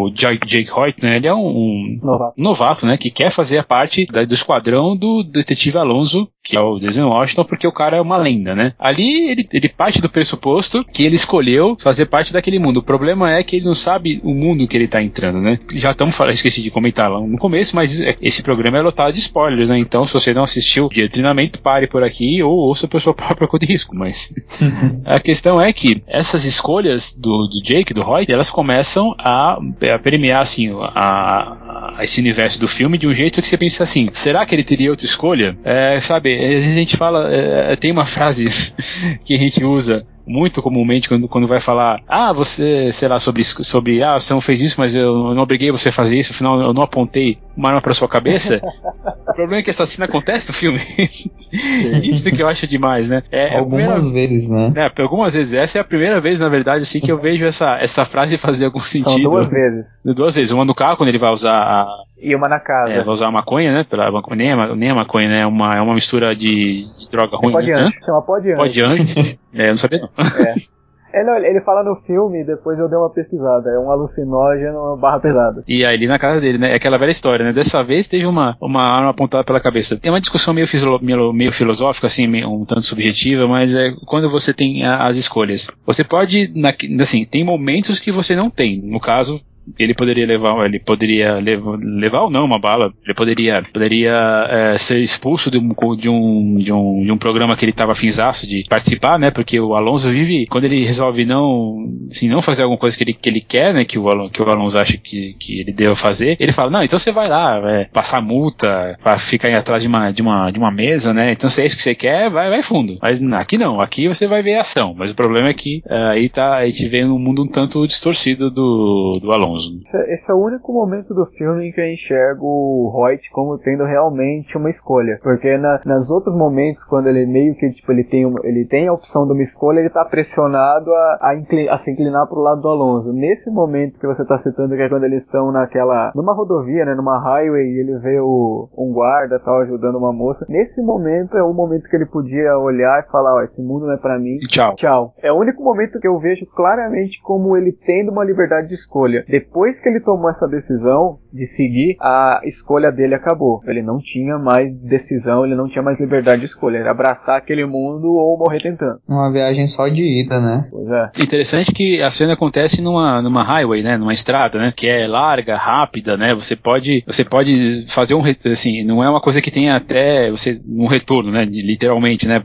o Jake Hoyt, né? Ele é um, um novato. novato. né? Que quer fazer a parte da, do esquadrão do detetive Alonso, que é o Denzel Washington, porque o cara é uma lenda, né? Ali ele, ele parte do pressuposto que ele escolheu fazer parte daquele mundo. O problema é que ele não sabe o mundo que ele tá entrando, né? Já estamos falando, esqueci de comentar lá no começo, mas é, esse programa é lotado de spoilers, né? Então, se você não assistiu de treinamento, pare por aqui ou ouça a sua própria conta de risco mas a questão é que essas escolhas do, do Jake, do Roy, elas começam a, a permear assim, a, a, esse universo do filme de um jeito que você pensa assim: será que ele teria outra escolha? É, sabe, a gente fala, é, tem uma frase que a gente usa muito comumente quando, quando vai falar, ah, você, sei lá, sobre, sobre, ah, você não fez isso, mas eu não obriguei você a fazer isso, afinal eu não apontei uma arma pra sua cabeça. o problema é que essa cena acontece no filme. isso que eu acho demais, né? É, algumas primeira, vezes, né? É, algumas vezes. Essa é a primeira vez, na verdade, assim, que eu vejo essa, essa frase fazer algum sentido. São duas vezes. Duas vezes. Uma no carro, quando ele vai usar a, e uma na casa. É, vai usar a maconha, né? Pela, nem, a, nem a maconha, né? É uma, é uma mistura de, de droga ruim. Pó de né? anjo. Chama pó de anjo. Pó de anjo. é, eu não sabia não. É. Ele, ele fala no filme, depois eu dei uma pesquisada. É um alucinógeno barra pesada. E aí, na casa dele, né? É aquela velha história, né? Dessa vez teve uma, uma arma apontada pela cabeça. É uma discussão meio, meio, meio filosófica, assim, meio, um tanto subjetiva, mas é quando você tem a, as escolhas. Você pode, na, assim, tem momentos que você não tem. No caso, ele poderia levar, ele poderia levar, levar ou não uma bala, ele poderia, poderia é, ser expulso de um, de um, de um, de um programa que ele estava finzaço de participar, né? Porque o Alonso vive, quando ele resolve não, assim, não fazer alguma coisa que ele, que ele quer, né? Que o, que o Alonso acha que, que ele deva fazer, ele fala, não, então você vai lá, é, passar multa, para ficar atrás de uma, de uma, de uma mesa, né? Então se é isso que você quer, vai, vai fundo. Mas aqui não, aqui você vai ver ação. Mas o problema é que uh, aí tá, a gente vê um mundo um tanto distorcido do, do Alonso. Esse, é, esse é o único momento do filme em que eu enxergo o Hoyt como tendo realmente uma escolha. Porque na, nas outros momentos, quando ele meio que, tipo, ele tem, ele tem a opção de uma escolha, ele tá pressionado a, a, inclin, a se inclinar pro lado do Alonso. Nesse momento que você tá citando, que é quando eles estão naquela, numa rodovia, né, numa highway, e ele vê o, um guarda tal ajudando uma moça. Nesse momento é o momento que ele podia olhar e falar, ó, esse mundo não é para mim. Tchau. Tchau. É o único momento que eu vejo claramente como ele tendo uma liberdade de escolha. Depois que ele tomou essa decisão de seguir, a escolha dele acabou. Ele não tinha mais decisão, ele não tinha mais liberdade de escolha. Era abraçar aquele mundo ou morrer tentando. Uma viagem só de ida, né? Pois é. Interessante que a cena acontece numa, numa highway, né? Numa estrada, né? Que é larga, rápida, né? Você pode, você pode fazer um, assim, não é uma coisa que tenha até você um retorno, né? Literalmente, né?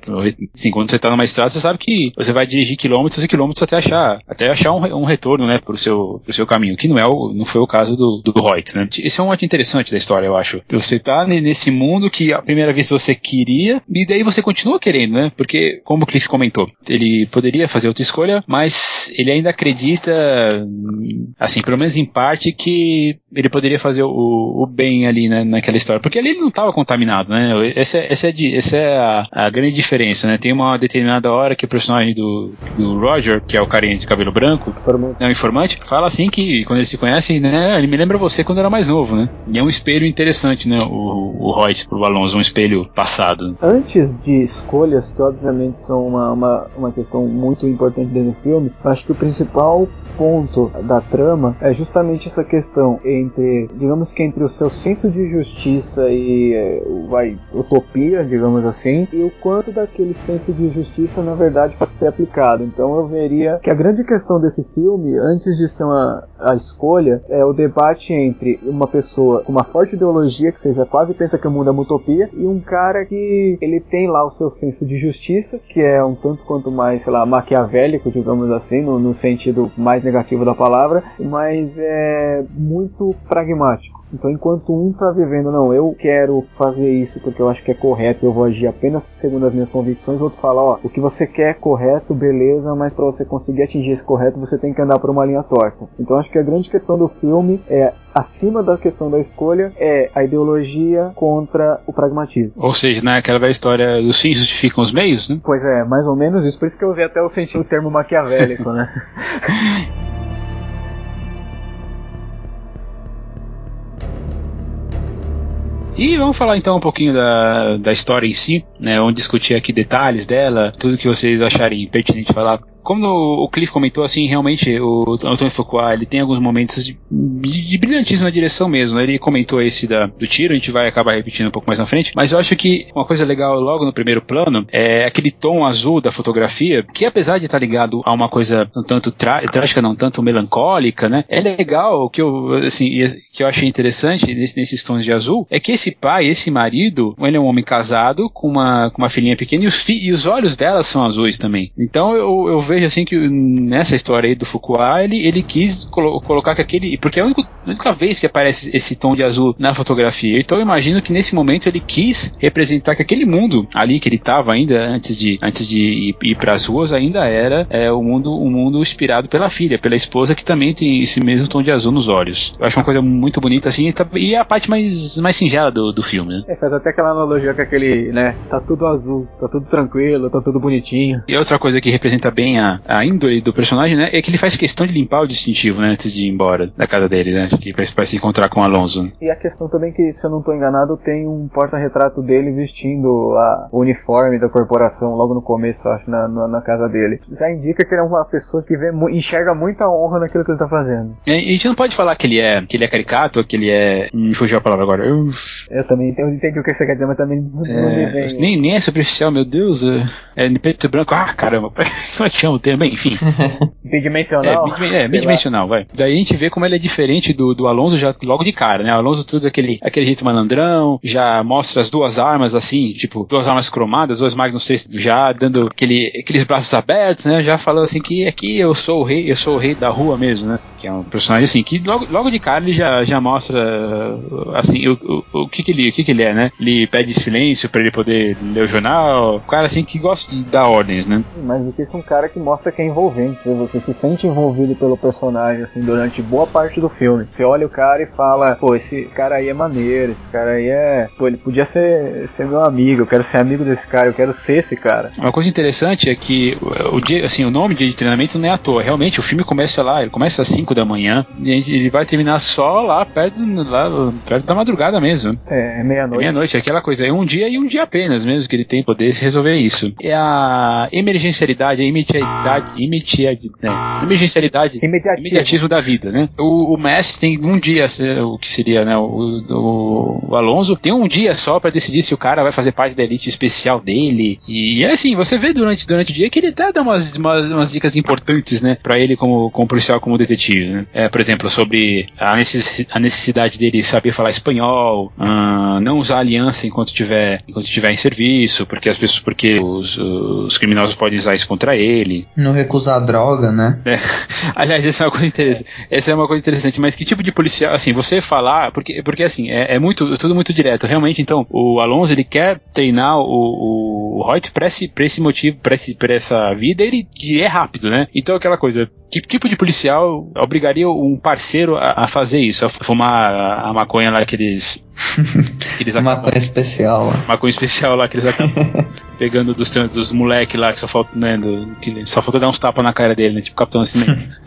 Assim, quando você tá numa estrada, você sabe que você vai dirigir quilômetros e quilômetros até achar, até achar um, um retorno, né? Pro seu, pro seu caminho, que não é o, não foi o caso do, do Reut, né? Esse é um modo interessante da história, eu acho. Você tá nesse mundo que a primeira vez você queria e daí você continua querendo, né? Porque, como o Cliff comentou, ele poderia fazer outra escolha, mas ele ainda acredita, assim, pelo menos em parte, que ele poderia fazer o, o bem ali, né, naquela história. Porque ali ele não estava contaminado, né? Essa, essa é, de, essa é a, a, grande diferença, né? Tem uma determinada hora que o personagem do, do Roger, que é o carinha de cabelo branco, informante. é o informante, fala assim que quando ele se conhece, né, ele me lembra você quando era mais novo, né? E é um espelho interessante, né? O, o Royce pro Alonso, um espelho passado. Antes de escolhas, que obviamente são uma, uma, uma questão muito importante dentro do filme, acho que o principal ponto da trama é justamente essa questão entre, digamos que entre o seu senso de justiça e é, vai, utopia, digamos assim, e o quanto daquele senso de justiça na verdade pode ser aplicado. Então eu veria que a grande questão desse filme, antes de ser uma, a escolha, é o debate entre uma pessoa com uma forte ideologia, que seja quase pensa que o mundo é uma utopia, e um cara que ele tem lá o seu senso de justiça, que é um tanto quanto mais, sei lá, maquiavélico, digamos assim, no, no sentido mais negativo da palavra, mas é muito pragmático. Então, enquanto um está vivendo, não, eu quero fazer isso porque eu acho que é correto, eu vou agir apenas segundo as minhas convicções, o outro fala, ó, o que você quer é correto, beleza, mas para você conseguir atingir esse correto, você tem que andar por uma linha torta. Então, acho que a grande questão do filme é acima da questão da escolha é a ideologia contra o pragmatismo. Ou seja, né, aquela velha história dos fins justificam os meios, né? Pois é, mais ou menos isso. Por isso que eu vi até o sentido o termo maquiavélico, né? E vamos falar então um pouquinho da, da história em si, né? Vamos discutir aqui detalhes dela, tudo que vocês acharem pertinente falar como o Cliff comentou, assim, realmente o Antônio Fuqua, ele tem alguns momentos de, de, brilhantismo na direção mesmo. Ele comentou esse da, do tiro, a gente vai acabar repetindo um pouco mais na frente, mas eu acho que uma coisa legal logo no primeiro plano é aquele tom azul da fotografia, que apesar de estar ligado a uma coisa um tanto trágica, não tanto melancólica, né? É legal que eu, assim, que eu achei interessante nesse, nesses tons de azul, é que esse pai, esse marido, ele é um homem casado com uma, com uma filhinha pequena e os, fi, e os olhos dela são azuis também. Então eu, eu vejo assim que nessa história aí do Fuqua, ele, ele quis colo colocar que aquele. Porque é a única, a única, vez que aparece esse tom de azul na fotografia. Então eu imagino que nesse momento ele quis representar que aquele mundo ali que ele estava ainda antes de, antes de ir, ir para as ruas ainda era é, o mundo um mundo inspirado pela filha, pela esposa que também tem esse mesmo tom de azul nos olhos. Eu acho uma coisa muito bonita assim tá, e é a parte mais, mais singela do, do filme. Né? É, faz até aquela analogia com aquele, né? Tá tudo azul, tá tudo tranquilo, tá tudo bonitinho. E outra coisa que representa bem a, a índole do personagem, né, é que ele faz questão de limpar o distintivo, né, antes de ir embora da casa dele, né, que para se encontrar com o Alonso. E a questão também que, se eu não estou enganado, tem um porta-retrato dele vestindo a, o uniforme da corporação logo no começo, acho, na, na, na, casa dele. Já indica que ele é uma pessoa que vê, enxerga muita honra naquilo que ele está fazendo. E, a gente não pode falar que ele é, que ele é caricato, que ele é... Me fugiu a palavra agora. Eu, eu também entendi, entendi o que você quer dizer, mas também é, não me vem. Nem, nem é superficial, meu Deus. É, é preto e branco. Ah, caramba. Como é que chama? O termo, bem, enfim. bidimensional? É, é bidimensional, vai. Daí a gente vê como ele é diferente do, do Alonso já logo de cara, né? O Alonso tudo aquele, aquele jeito malandrão, já mostra as duas armas assim, tipo, duas armas cromadas, duas Magnus 3 já dando aquele, aqueles braços abertos, né? Já falando assim que aqui eu sou o rei, eu sou o rei da rua mesmo, né? Que é um personagem assim, que logo, logo de cara ele já, já mostra assim, o, o, o que que ele, o que que ele é, né? Ele pede silêncio para ele poder ler o jornal, o cara assim que gosta de dar ordens, né? Mas isso é um cara que mostra que é envolvente, você se sente envolvido pelo personagem assim durante boa parte do filme. Você olha o cara e fala, pô, esse cara aí é maneiro, esse cara aí é, pô, ele podia ser, ser meu amigo, eu quero ser amigo desse cara, eu quero ser esse cara. Uma coisa interessante é que o dia, assim, o nome de treinamento não é à toa. Realmente, o filme começa lá, ele começa às 5 da manhã e ele vai terminar só lá perto, lá, perto da madrugada mesmo. É, é meia-noite. É meia-noite, aquela coisa, é um dia e um dia apenas mesmo que ele tem poder resolver isso. É a emergencialidade, a imediatidade, imediatidade, né? emergencialidade, imediatismo. imediatismo da vida, né? O, o Messi tem um dia, o que seria, né, o, o, o Alonso tem um dia só para decidir se o cara vai fazer parte da elite especial dele. E é assim, você vê durante, durante o dia que ele até dá umas, umas, umas dicas importantes, né, para ele como, como policial, como detetive, né? É, por exemplo, sobre a, necess, a necessidade dele saber falar espanhol, uh, não usar aliança enquanto estiver enquanto estiver em serviço, porque as pessoas, porque os, os criminosos podem usar isso contra ele. Não recusar droga, né? É. Aliás, essa é uma coisa interessante. Essa é uma coisa interessante. Mas que tipo de policial, assim, você falar, porque, porque assim, é, é muito, tudo muito direto. Realmente, então, o Alonso ele quer treinar o, o Reut pra esse, pra esse motivo, pra, esse, pra essa vida, ele é rápido, né? Então aquela coisa, que tipo de policial obrigaria um parceiro a, a fazer isso? A fumar a, a maconha lá que eles. que eles acabam, maconha especial. Maconha especial lá que eles acabam pegando dos, dos moleques lá que só falta, né, do, que só falta dar uns tapas na cara dele, né? Tipo Capitão Nascimento.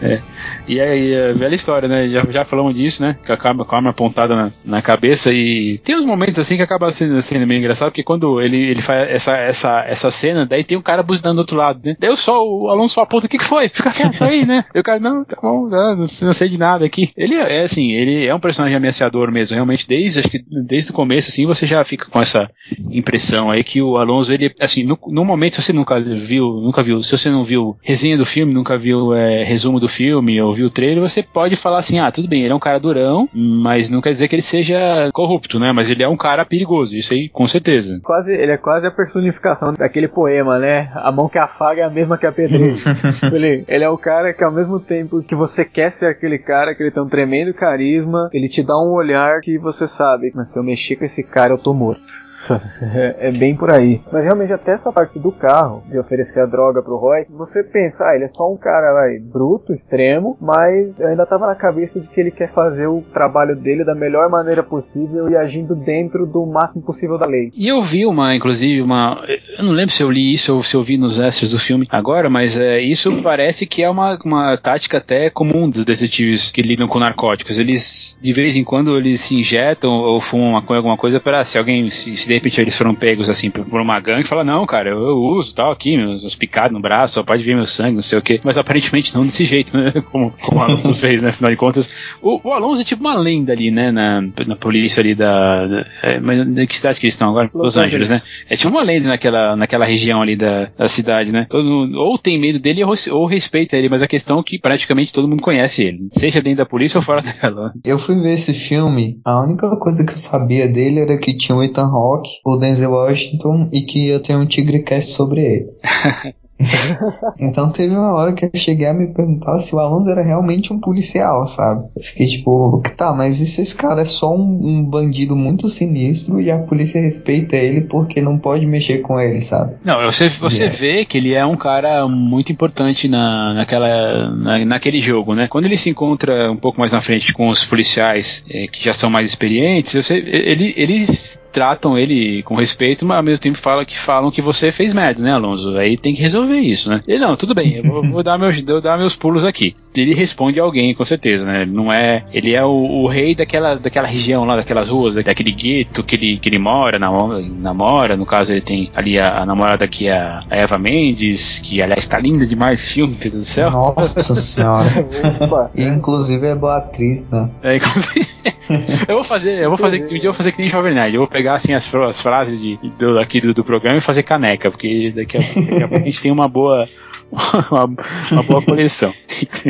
é. E aí, a velha história, né? Já, já falamos disso, né? Que acaba com a arma apontada na, na cabeça e tem uns momentos assim que acaba sendo, sendo meio engraçado, porque quando ele, ele faz essa, essa, essa cena, daí tem um cara buzinando do outro lado, né? Daí eu só, o Alonso só aponta, o que, que foi? Fica quieto aí, né? E o cara, não, tá bom, não, não sei de nada aqui. Ele é assim, ele é um personagem ameaçador mesmo, realmente, desde, acho que desde o começo, assim, você já fica com essa impressão aí que o Alonso, ele, assim, no, no momento, se você nunca viu, nunca viu, se você não viu resenha do filme, nunca viu é, resumo do filme, ou viu o trailer, você pode falar assim, ah, tudo bem, ele é um cara durão, mas não quer dizer que ele seja corrupto, né? Mas ele é um cara perigoso, isso aí, com certeza. Quase, ele é quase a personificação daquele poema, né? A mão que afaga é a mesma que a pedreira. ele, ele é o cara que ao mesmo tempo que você quer ser aquele cara, que ele tem um tremendo carisma, ele te dá um olhar que você sabe, mas se eu mexer com esse cara, eu tô morto. é, bem por aí. Mas realmente até essa parte do carro, de oferecer a droga pro Roy, você pensa, ah, ele é só um cara vai, bruto, extremo, mas eu ainda tava na cabeça de que ele quer fazer o trabalho dele da melhor maneira possível e agindo dentro do máximo possível da lei. E eu vi uma, inclusive, uma. Eu não lembro se eu li isso ou se eu vi nos extras do filme agora, mas é, isso parece que é uma, uma tática até comum dos detetives que lidam com narcóticos. Eles, de vez em quando, eles se injetam ou fumam alguma coisa para se alguém se, se de repente eles foram pegos assim por uma gangue e fala, não, cara, eu, eu uso tal aqui, meus, meus picados no braço, só pode ver meu sangue, não sei o que. Mas aparentemente não desse jeito, né? Como, como o Alonso fez, né? Afinal de contas. O, o, Alonso é tipo uma lenda ali, né? Na, na polícia ali da. da é, mas de que cidade que eles estão agora? Los, Los Angeles, Angeles, né? É tipo uma lenda naquela, naquela região ali da, da cidade, né? Todo, ou tem medo dele ou, ou respeita ele, mas a questão é que praticamente todo mundo conhece ele, seja dentro da polícia ou fora dela. Eu fui ver esse filme, a única coisa que eu sabia dele era que tinha o Ethan Hawke o Denzel Washington e que ia ter um Tigrecast sobre ele. então teve uma hora que eu cheguei a me perguntar se o Alonso era realmente um policial, sabe? Eu fiquei tipo, tá, mas e se esse cara é só um, um, bandido muito sinistro e a polícia respeita ele porque não pode mexer com ele, sabe? Não, você, você yeah. vê que ele é um cara muito importante na, naquela, na, naquele jogo, né? Quando ele se encontra um pouco mais na frente com os policiais é, que já são mais experientes, você, ele, eles tratam ele com respeito, mas ao mesmo tempo falam que, falam que você fez merda, né, Alonso? Aí tem que resolver resolver isso, né? Ele, não, tudo bem, eu vou, vou dar, meus, vou dar meus pulos aqui. Ele responde a alguém, com certeza, né? Ele não é. Ele é o, o, rei daquela, daquela região lá, daquelas ruas, daquele gueto que ele, que ele mora, namora. No caso, ele tem ali a, a namorada que é a, a Eva Mendes, que aliás está linda demais esse filme, meu Deus do céu. Nossa senhora. inclusive é boa atriz, né? É, inclusive. eu vou fazer, eu vou fazer, um dia eu vou fazer que nem Jovem Nerd. Eu vou pegar assim as, as frases de, do, aqui do, do programa e fazer caneca, porque daqui a, daqui a pouco a gente tem uma boa, uma, uma boa coleção.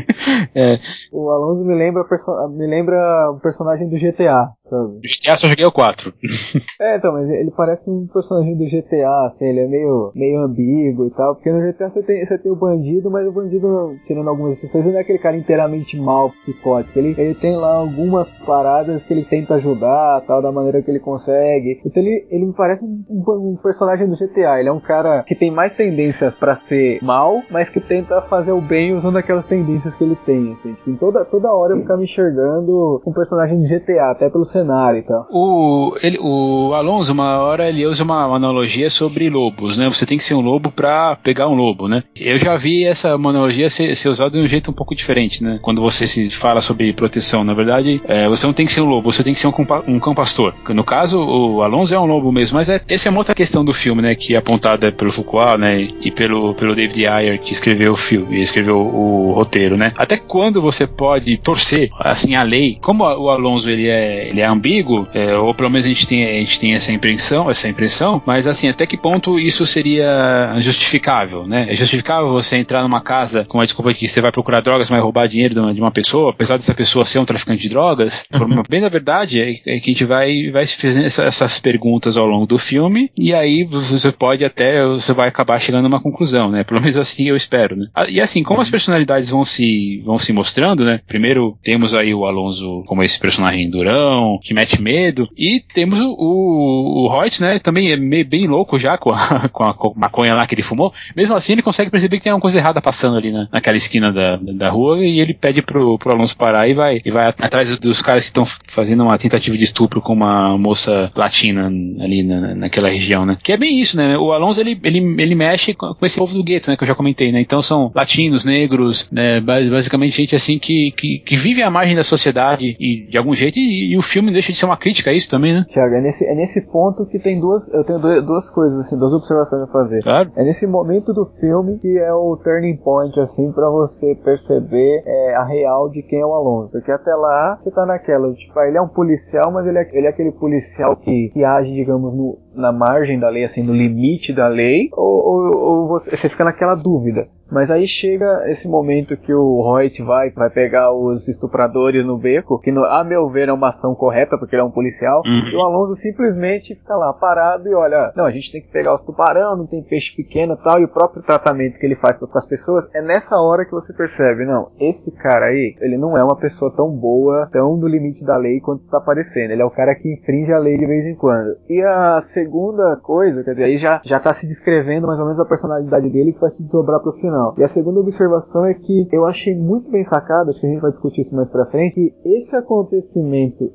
é. O Alonso me lembra, me lembra um personagem do GTA, sabe? GTA só joguei o 4. é, então, mas ele parece um personagem do GTA, assim, ele é meio, meio ambíguo e tal, porque no GTA você tem, você tem o bandido, mas o bandido, tirando algumas exceções, não é aquele cara inteiramente mal, psicótico. Ele, ele tem lá algumas paradas que ele tenta ajudar, tal, da maneira que ele consegue. Então ele, ele me parece um, um, um personagem do GTA. Ele é um cara que tem mais tendências para ser mal, mas que tenta fazer o bem usando aquelas tendências que ele tem, assim. Tipo, toda, toda hora eu ficava enxergando um personagem de GTA, até pelo cenário e tal. O, ele, o Alonso, uma hora ele usa uma, analogia sobre lobos, né? Você tem que ser um lobo para pegar um lobo, né? Eu já vi essa analogia ser, ser usada de um jeito um pouco diferente, né? Quando você se fala sobre proteção, na verdade, é, você não tem que ser um lobo, você tem que ser um, um cão pastor. No caso, o Alonso é um lobo mesmo, mas é, essa é uma outra questão do filme, né? Que é apontada pelo Foucault, né? E pelo, pelo David Ayer, que escreveu o filme, escreveu o roteiro, né? Até quando você pode torcer, assim, a lei? Como o Alonso ele é, ele é ambíguo, é, ou pelo menos a gente, tem, a gente tem essa impressão, essa impressão, mas assim, até que ponto isso seria justificável, né? É justificável você entrar numa casa com a desculpa de que você vai procurar drogas, vai roubar dinheiro de uma pessoa, apesar dessa pessoa ser um traficante de drogas? Uhum. Bem na verdade, é, é, que a gente vai, vai se fazendo essa, essas perguntas ao longo do filme, e aí você pode até, você vai acabar chegando a uma conclusão, né? Pelo menos assim eu espero, né? Ah, e assim, como as uhum. personalidades vão se, vão se mostrando, né? Primeiro temos aí o Alonso como esse personagem durão, que mete medo, e temos o, o, o Reut, né? Também é meio, bem louco já com a, com a, com a maconha lá que ele fumou. Mesmo assim, ele consegue perceber que tem alguma coisa errada passando ali né? naquela esquina da, da rua, e ele pede pro, pro Alonso parar e vai, e vai atrás dos caras que estão fazendo uma tentativa de estupro com uma moça latina ali na, naquela região, né? Que é bem isso, né? O Alonso ele, ele, ele mexe com esse povo do gueto, né? Que eu já comentei, né? Então são latinos, negros, né, basicamente gente assim que, que, que, vive à margem da sociedade e de algum jeito, e, e, o filme deixa de ser uma crítica a isso também, né? Tiago, é nesse, é nesse ponto que tem duas. Eu tenho duas coisas, assim, duas observações a fazer. Claro. É nesse momento do filme que é o turning point, assim, para você perceber é, a real de quem é o Alonso. Porque até lá você tá naquela, tipo, ah, ele é um policial, mas ele é, ele é aquele policial que, que age, digamos, no, na margem da lei, assim, no limite da lei, ou, ou, ou você, você fica naquela dúvida. Mas aí chega esse momento que o Hoyt vai, vai pegar os estupradores no beco, que no, a meu ver é uma ação correta, porque ele é um policial, uhum. e o Alonso simplesmente fica lá parado e olha, não, a gente tem que pegar os tubarão, não tem peixe pequeno tal, e o próprio tratamento que ele faz com as pessoas, é nessa hora que você percebe, não, esse cara aí, ele não é uma pessoa tão boa, tão no limite da lei quanto está parecendo, ele é o cara que infringe a lei de vez em quando. E a segunda coisa, quer dizer, aí já, já tá se descrevendo mais ou menos a personalidade dele que vai se dobrar pro final não. E a segunda observação é que eu achei muito bem sacado, acho que a gente vai discutir isso mais pra frente, que esse acontecimento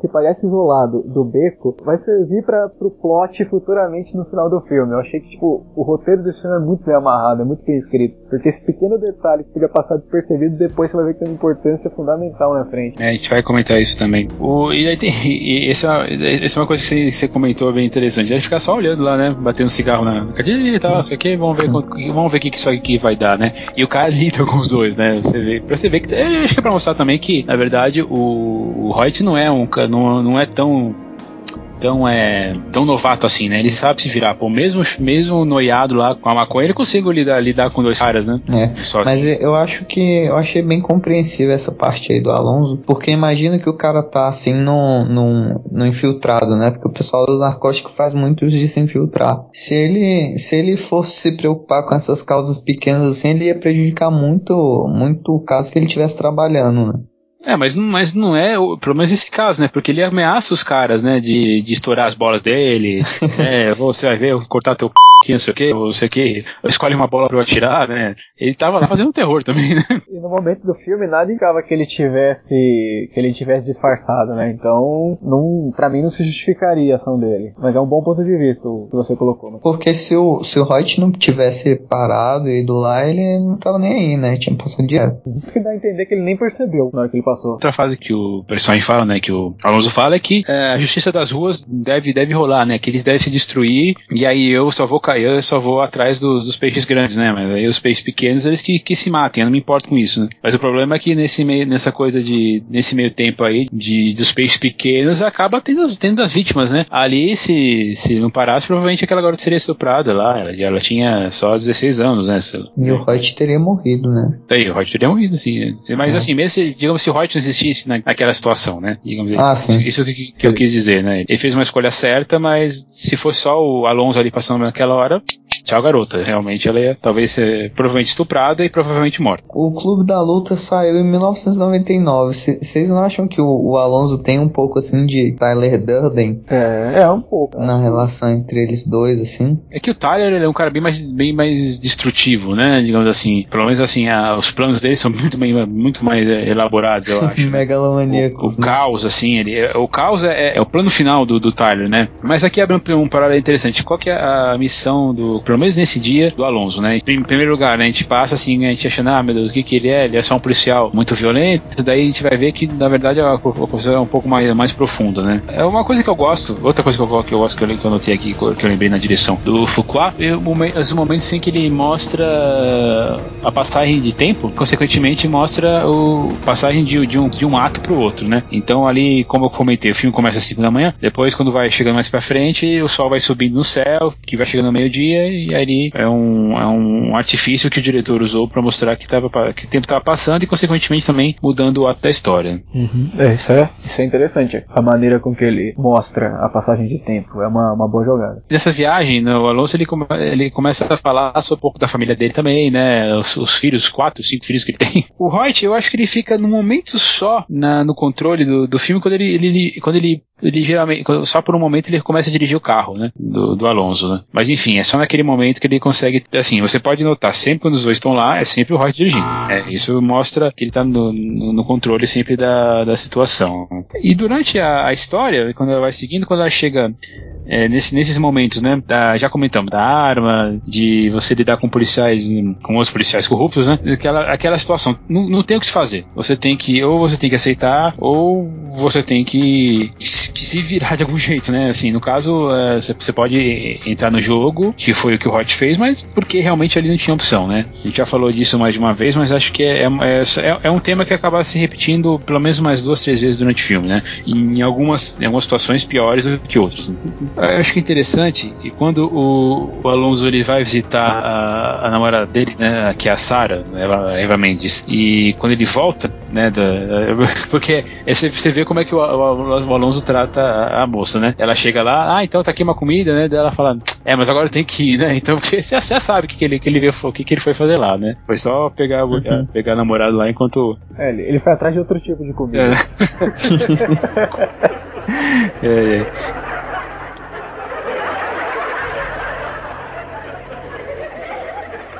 que parece isolado do beco vai servir para pro plot futuramente no final do filme. Eu achei que, tipo, o roteiro desse filme é muito bem amarrado, é muito bem escrito. Porque esse pequeno detalhe que podia passar despercebido, depois você vai ver que tem uma importância fundamental na frente. É, a gente vai comentar isso também. O, e aí tem. E essa, é essa é uma coisa que você, você comentou bem interessante. Ele ficar só olhando lá, né? Batendo cigarro na cadeirinha e tal, isso aqui, vamos ver, vamos ver o que isso aqui vai vai dar, né? E o cara lida com os dois, né? Você vê, pra você ver que. Acho que é pra mostrar também que, na verdade, o, o Hoyt não é um. Não, não é tão tão, é, tão novato assim, né? Ele sabe se virar. Pô, mesmo, mesmo noiado lá com a maconha, ele consegue lidar, lidar com dois caras, né? É. Só Mas que... eu acho que eu achei bem compreensível essa parte aí do Alonso, porque imagina que o cara tá assim no, no, no infiltrado, né? Porque o pessoal do narcótico faz muito isso de se infiltrar. Se ele, se ele fosse se preocupar com essas causas pequenas assim, ele ia prejudicar muito, muito o caso que ele estivesse trabalhando, né? É, mas, mas não é, pelo menos esse caso, né? Porque ele ameaça os caras, né? De, de estourar as bolas dele. é, você vai ver, cortar teu p, não sei o que, ou sei o que, escolhe uma bola pra eu atirar, né? Ele tava lá fazendo terror também, né? E no momento do filme, nada indicava que ele tivesse, que ele tivesse disfarçado, né? Então, não, pra mim não se justificaria a ação dele. Mas é um bom ponto de vista o que você colocou. Né? Porque se o, se o Reut não tivesse parado e ido lá, ele não tava nem aí, né? Tinha passado direto. Que dá a entender que ele nem percebeu na hora que ele passou. Outra fase que o personagem fala, né, que o Alonso fala é que é, a justiça das ruas deve, deve rolar, né, que eles devem se destruir e aí eu só vou cair, eu só vou atrás do, dos peixes grandes, né, mas aí os peixes pequenos eles que, que se matem, eu não me importo com isso, né. Mas o problema é que nesse meio, nessa coisa de, nesse meio tempo aí, de, dos peixes pequenos, acaba tendo, tendo as vítimas, né. Ali, se, se não parasse, provavelmente aquela garota seria estuprada lá, ela, ela tinha só 16 anos, né. E o Hoyt teria morrido, né. Aí, o Hoyt teria morrido, sim. Mas é. assim, mesmo se, digamos, se o Hoyt não existisse naquela situação, né? Digamos ah, isso, sim. isso que, que eu quis dizer, né? Ele fez uma escolha certa, mas se fosse só o Alonso ali passando naquela hora, Tchau, garota. Realmente ela ia talvez ser provavelmente estuprada e provavelmente morta. O Clube da Luta saiu em 1999. Vocês não acham que o, o, Alonso tem um pouco assim de Tyler Durden? É, é um pouco. Na relação entre eles dois, assim. É que o Tyler é um cara bem mais, bem mais destrutivo, né? Digamos assim. Pelo menos assim, a, os planos dele são muito, bem, muito mais é, elaborados, eu acho. Megalomaníacos. O, o né? caos, assim, ele, é, o caos é, é, o plano final do, do Tyler, né? Mas aqui abre um, um paralelo interessante. Qual que é a missão do pelo menos nesse dia, do Alonso, né? Em primeiro lugar, né, a gente passa assim, a gente achando, ah, meu Deus, o que, que ele é? Ele é só um policial muito violento. Daí a gente vai ver que, na verdade, a coisa é um pouco mais, mais profunda, né? É uma coisa que eu gosto, outra coisa que eu, que eu gosto que eu, que eu notei aqui, que eu lembrei na direção do Fuqua, é os momentos em que ele mostra a passagem de tempo, consequentemente mostra o passagem de, de, um, de um ato pro outro, né? Então ali, como eu comentei, o filme começa às 5 da manhã, depois quando vai chegando mais pra frente, o sol vai subindo no céu, que vai chegando ao meio-dia, e aí é um, é um artifício que o diretor usou para mostrar que, tava, que o tempo estava passando e, consequentemente, também mudando o ato da história. Uhum. É, isso, é, isso é interessante. A maneira com que ele mostra a passagem de tempo é uma, uma boa jogada. Nessa viagem, né, o Alonso ele, come, ele começa a falar sobre um pouco da família dele também, né? Os, os filhos, quatro, cinco filhos que ele tem. O Reut, eu acho que ele fica num momento só na, no controle do, do filme quando ele, ele, quando ele, ele geralmente, só por um momento ele começa a dirigir o carro, né? Do, do Alonso, né? Mas enfim, é só naquele momento que ele consegue, assim, você pode notar, sempre quando os dois estão lá, é sempre o Roy dirigindo. É, isso mostra que ele está no, no, no, controle sempre da, da situação. E durante a, a história, quando ela vai seguindo, quando ela chega é, nesse, nesses momentos, né? Da, já comentamos da arma, de você lidar com policiais, com outros policiais corruptos, né? Aquela, aquela situação. Não, não tem o que se fazer. Você tem que, ou você tem que aceitar, ou você tem que, que se virar de algum jeito, né? Assim, no caso, é, você pode entrar no jogo, que foi o que o Hot fez, mas porque realmente ali não tinha opção, né? A gente já falou disso mais de uma vez, mas acho que é, é, é, é um tema que acaba se repetindo pelo menos mais duas, três vezes durante o filme, né? Em algumas, em algumas situações piores do que outras. Eu acho que é interessante que quando o, o Alonso ele vai visitar a, a namorada dele, né, que é a Sarah, Eva, Eva Mendes, e quando ele volta, né, da, porque você vê como é que o, o, o Alonso trata a, a, moça, né? Ela chega lá, ah, então tá aqui uma comida, né? Daí ela fala, é, mas agora tem que ir, né? Então você já, sabe o que, que, ele, que, ele veio, o que, que ele foi fazer lá, né? Foi só pegar, uhum. pegar a namorada lá enquanto. É, ele, ele foi atrás de outro tipo de comida. É. é, é.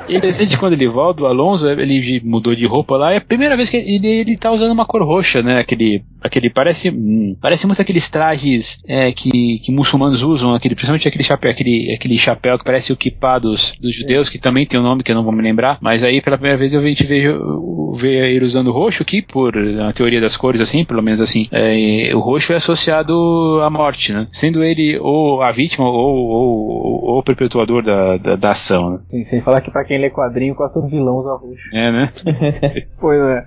E é interessante quando ele volta, o Alonso, ele mudou de roupa lá, é a primeira vez que ele, ele tá usando uma cor roxa, né? Aquele, aquele parece, hum, parece muito aqueles trajes é, que, que muçulmanos usam, aquele, principalmente aquele chapéu, aquele, aquele chapéu que parece o kippah dos, dos judeus, que também tem um nome que eu não vou me lembrar, mas aí pela primeira vez eu, gente vê, vê ele usando roxo aqui, por a teoria das cores, assim, pelo menos assim, é, o roxo é associado à morte, né? Sendo ele ou a vítima ou, ou, ou, ou o perpetuador da, da, da ação, né? Sim, sem falar que pra quem lê quadrinho, quase todo vilão usa roxo. É, né? pois é.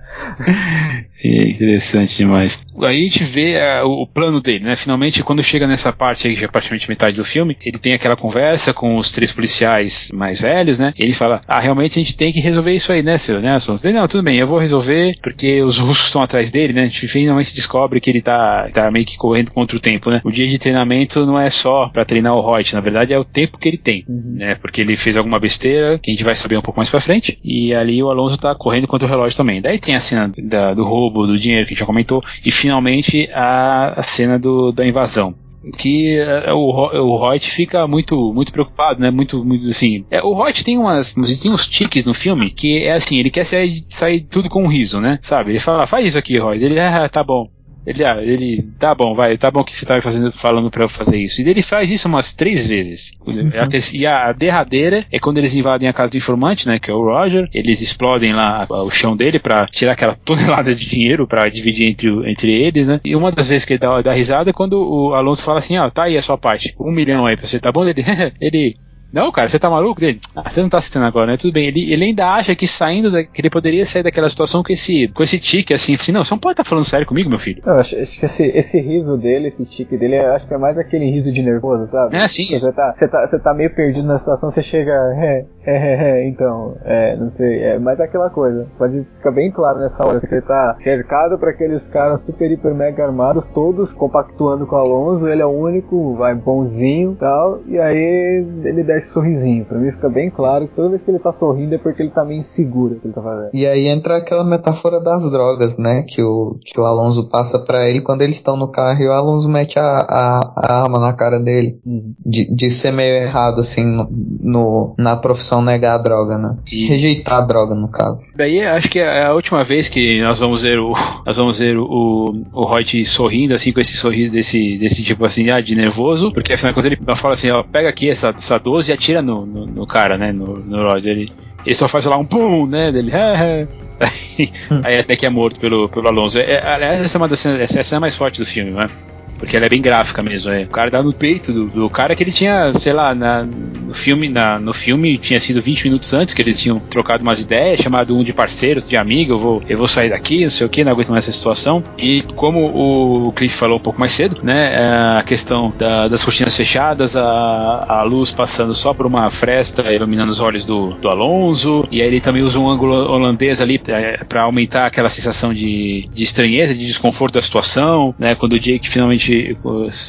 é. Interessante demais. Aí a gente vê uh, o plano dele, né? Finalmente, quando chega nessa parte aí, que é praticamente metade do filme, ele tem aquela conversa com os três policiais mais velhos, né? Ele fala: Ah, realmente a gente tem que resolver isso aí, né, seu Nelson? Ele, não, tudo bem, eu vou resolver, porque os russos estão atrás dele, né? A gente finalmente descobre que ele tá, tá meio que correndo contra o tempo, né? O dia de treinamento não é só para treinar o Reut, na verdade é o tempo que ele tem, uhum. né? Porque ele fez alguma besteira, que a gente vai saber um pouco mais pra frente. E ali o Alonso tá correndo contra o relógio também. Daí tem a cena da, do roubo, do dinheiro que a gente já comentou. E finalmente a, a cena do, da invasão que uh, o, o Reut fica muito muito preocupado, né? Muito, muito assim. É, o Reut tem umas tem uns tiques no filme que é assim, ele quer sair, sair tudo com um riso, né? Sabe? Ele fala, faz isso aqui, Reut. Ele, ah, tá bom. Ele, ah, ele, tá bom, vai, tá bom que você tá fazendo, falando pra eu fazer isso. E ele faz isso umas três vezes. Uhum. E a derradeira é quando eles invadem a casa do informante, né, que é o Roger, eles explodem lá o chão dele para tirar aquela tonelada de dinheiro para dividir entre, entre eles, né. E uma das vezes que ele dá, dá risada é quando o Alonso fala assim, ó, ah, tá aí a sua parte, um milhão aí pra você, tá bom? Ele, ele não, cara, você tá maluco dele? Ah, você não tá assistindo agora, né? Tudo bem. Ele, ele ainda acha que saindo da, que ele poderia sair daquela situação com esse, com esse tique, assim, assim, não, você não pode estar tá falando sério comigo, meu filho. Eu acho, acho, que esse, esse riso dele, esse tique dele, acho que é mais aquele riso de nervoso, sabe? É, sim. Você tá, você tá, você tá meio perdido na situação, você chega, é, é, é, é, então, é, não sei, é mais aquela coisa. Pode ficar bem claro nessa hora que ele tá cercado por aqueles caras super, hiper, mega armados, todos compactuando com o Alonso, ele é o único, vai, bonzinho e tal, e aí ele dá esse sorrisinho. Pra mim fica bem claro que toda vez que ele tá sorrindo é porque ele tá meio inseguro que ele tá fazendo. E aí entra aquela metáfora das drogas, né? Que o, que o Alonso passa para ele quando eles estão no carro e o Alonso mete a, a, a arma na cara dele. Uhum. De, de ser meio errado, assim, no, no, na profissão negar a droga, né? E... Rejeitar a droga, no caso. Daí acho que é a última vez que nós vamos ver o. Nós vamos ver o, o Hoyt sorrindo, assim, com esse sorriso desse, desse tipo assim, ah, de nervoso. Porque afinal quando ele fala assim, ó, pega aqui essa, essa 12 e atira no, no, no, cara, né? No, no Roger. Ele, ele só faz lá um pum, né? Dele, é, aí até que é morto pelo, pelo Alonso. É, aliás, essa é uma das cenas, essa é a mais forte do filme, né? Porque ela é bem gráfica mesmo. É. O cara dá no peito do, do cara que ele tinha, sei lá, na, no filme, na, no filme tinha sido 20 minutos antes que eles tinham trocado umas ideias, chamado um de parceiro, de amigo, eu vou, eu vou sair daqui, não sei o que, não aguento mais essa situação. E como o Cliff falou um pouco mais cedo, né, é, a questão da, das cortinas fechadas, a, a luz passando só por uma fresta iluminando os olhos do, do Alonso, e aí ele também usa um ângulo holandês ali é, para aumentar aquela sensação de, de estranheza, de desconforto da situação, né, quando o Jake finalmente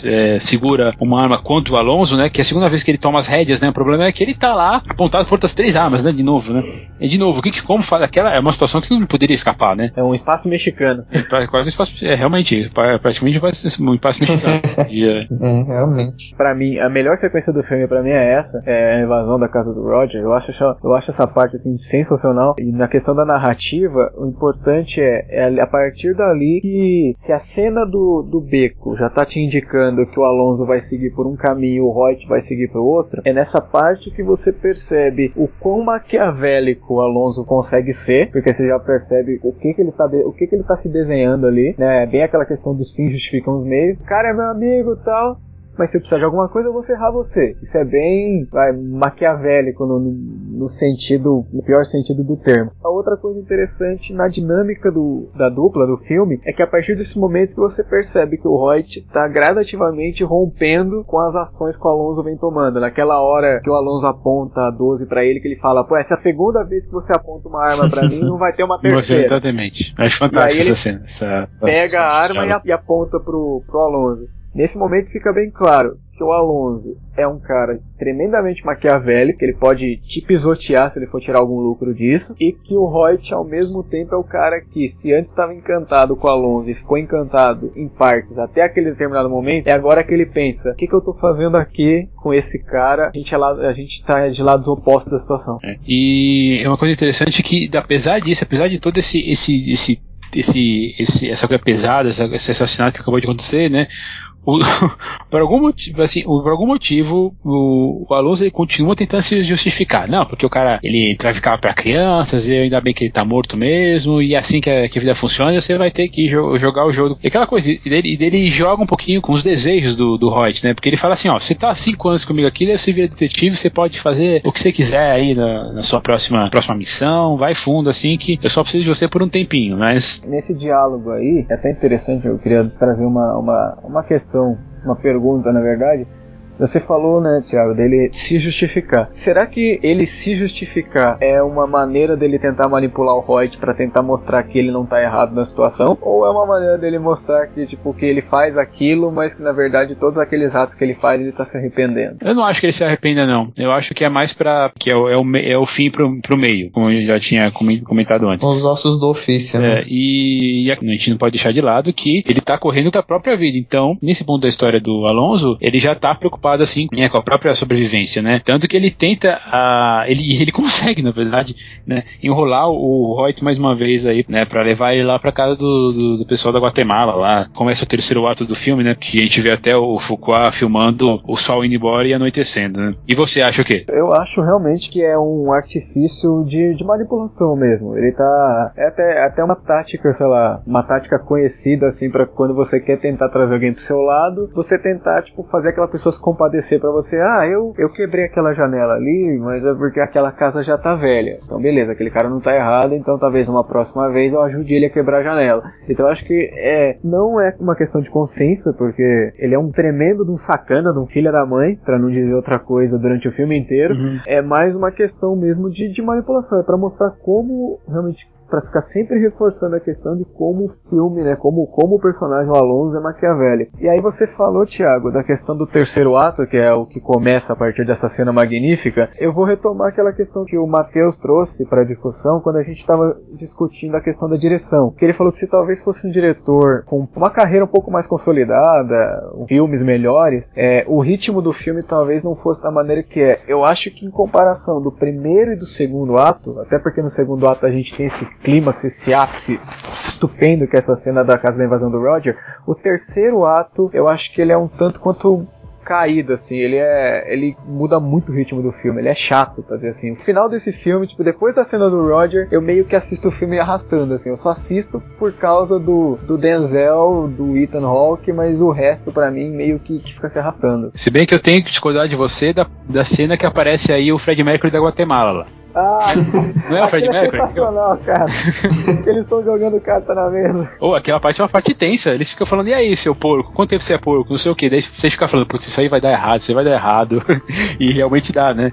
é, segura uma arma contra o Alonso, né? Que é a segunda vez que ele toma as rédeas, né? O problema é que ele tá lá apontado por outras três armas, né? De novo, né? E de novo, o que, que como faz aquela é uma situação que você não poderia escapar, né? É um espaço mexicano. É quase um espaço, é realmente, praticamente um espaço mexicano. e, é... é, realmente. Para mim, a melhor sequência do filme para mim é essa, é a invasão da casa do Roger. Eu acho, eu acho essa parte assim sensacional. E na questão da narrativa, o importante é, é a partir dali que se a cena do, do beco já tá te indicando que o Alonso vai seguir por um caminho, o Reut vai seguir por outro, é nessa parte que você percebe o quão maquiavélico o Alonso consegue ser, porque você já percebe o que, que ele tá o que, que ele tá se desenhando ali, né? É bem aquela questão dos fins justificam os meios. O cara é meu amigo, tal mas se precisar de alguma coisa, eu vou ferrar você. Isso é bem vai, maquiavélico no, no, sentido, no pior sentido do termo. A outra coisa interessante na dinâmica do, da dupla do filme é que a partir desse momento que você percebe que o Reut está gradativamente rompendo com as ações que o Alonso vem tomando. Naquela hora que o Alonso aponta a 12 para ele, que ele fala: Pô, essa é a segunda vez que você aponta uma arma para mim, não vai ter uma terceira. Exatamente. Acho fantástico essa cena. Essa, pega essa, a arma e, e aponta pro, pro Alonso. Nesse momento fica bem claro que o Alonso é um cara tremendamente maquiavélico, que ele pode te pisotear se ele for tirar algum lucro disso, e que o Reut, ao mesmo tempo, é o cara que, se antes estava encantado com o Alonso e ficou encantado em partes até aquele determinado momento, é agora que ele pensa: o que, que eu estou fazendo aqui com esse cara? A gente, é a gente tá de lados opostos da situação. É. E é uma coisa interessante que, apesar disso, apesar de todo esse, esse, esse esse, esse, essa coisa pesada, esse assassinato que acabou de acontecer, né? O, por algum motivo, assim, por algum motivo, o, o Alonso ele continua tentando se justificar. Não, porque o cara ele traficava para crianças, e ainda bem que ele tá morto mesmo, e assim que a, que a vida funciona, você vai ter que jo jogar o jogo. E aquela coisa, ele, ele joga um pouquinho com os desejos do, do né? Porque ele fala assim: ó, você tá há cinco anos comigo aqui, você vira detetive, você pode fazer o que você quiser aí na, na sua próxima, próxima missão, vai fundo, assim, que eu só preciso de você por um tempinho, mas. Nesse diálogo aí, é até interessante, eu queria trazer uma, uma, uma questão uma pergunta na verdade, você falou, né, Thiago, dele se justificar. Será que ele se justificar é uma maneira dele tentar manipular o Reut para tentar mostrar que ele não tá errado na situação? Ou é uma maneira dele mostrar que, tipo, que ele faz aquilo, mas que na verdade todos aqueles atos que ele faz ele tá se arrependendo? Eu não acho que ele se arrependa, não. Eu acho que é mais para que é o, é o, é o fim pro, pro meio, como eu já tinha comentado antes. Os ossos do ofício, né? É, e, e, a gente não pode deixar de lado que ele tá correndo da própria vida. Então, nesse ponto da história do Alonso, ele já tá preocupado preocupado assim né, com a própria sobrevivência, né? Tanto que ele tenta, uh, ele, ele consegue, na verdade, né, enrolar o Hoyt mais uma vez aí, né, para levar ele lá para casa do, do, do, pessoal da Guatemala lá. Começa o terceiro ato do filme, né? Que a gente vê até o Foucault filmando o sol indo embora e anoitecendo, né? E você acha o quê? Eu acho realmente que é um artifício de, de manipulação mesmo. Ele tá. É até, é até uma tática, sei lá, uma tática conhecida assim para quando você quer tentar trazer alguém pro seu lado, você tentar, tipo, fazer aquela pessoa se compadecer para você. Ah, eu, eu quebrei aquela janela ali, mas é porque aquela casa já tá velha. Então, beleza, aquele cara não tá errado, então talvez numa próxima vez eu ajude ele a quebrar a janela. Então, eu acho que é, não é uma questão de consciência, porque ele é um tremendo de um sacana, de um filho da mãe, para não dizer outra coisa durante o filme inteiro. Uhum. É mais uma questão mesmo de, de manipulação, é para mostrar como realmente para ficar sempre reforçando a questão de como o filme, né, como, como o personagem o Alonso é maquiavélico. E aí você falou, Thiago, da questão do terceiro ato, que é o que começa a partir dessa cena magnífica. Eu vou retomar aquela questão que o Matheus trouxe para discussão quando a gente estava discutindo a questão da direção. Que ele falou que se talvez fosse um diretor com uma carreira um pouco mais consolidada, filmes melhores, é, o ritmo do filme talvez não fosse da maneira que é. Eu acho que em comparação do primeiro e do segundo ato, até porque no segundo ato a gente tem esse clímax, esse ápice estupendo que é essa cena da casa da invasão do Roger, o terceiro ato eu acho que ele é um tanto quanto caído, assim, ele é. ele muda muito o ritmo do filme, ele é chato, pra dizer assim. O final desse filme, tipo, depois da cena do Roger, eu meio que assisto o filme arrastando, assim, eu só assisto por causa do, do Denzel, do Ethan Hawke, mas o resto, para mim, meio que, que, fica se arrastando. Se bem que eu tenho que discordar de você da, da cena que aparece aí o Fred Mercury da Guatemala lá. Ah, não é o Fred é Mercury? É sensacional, cara. Eles estão jogando carta na mesa. Ou oh, aquela parte é uma parte tensa. Eles ficam falando, e aí, seu porco? Quanto tempo você é porco? Não sei o que. Daí vocês ficam falando, putz, isso aí vai dar errado, isso aí vai dar errado. e realmente dá, né?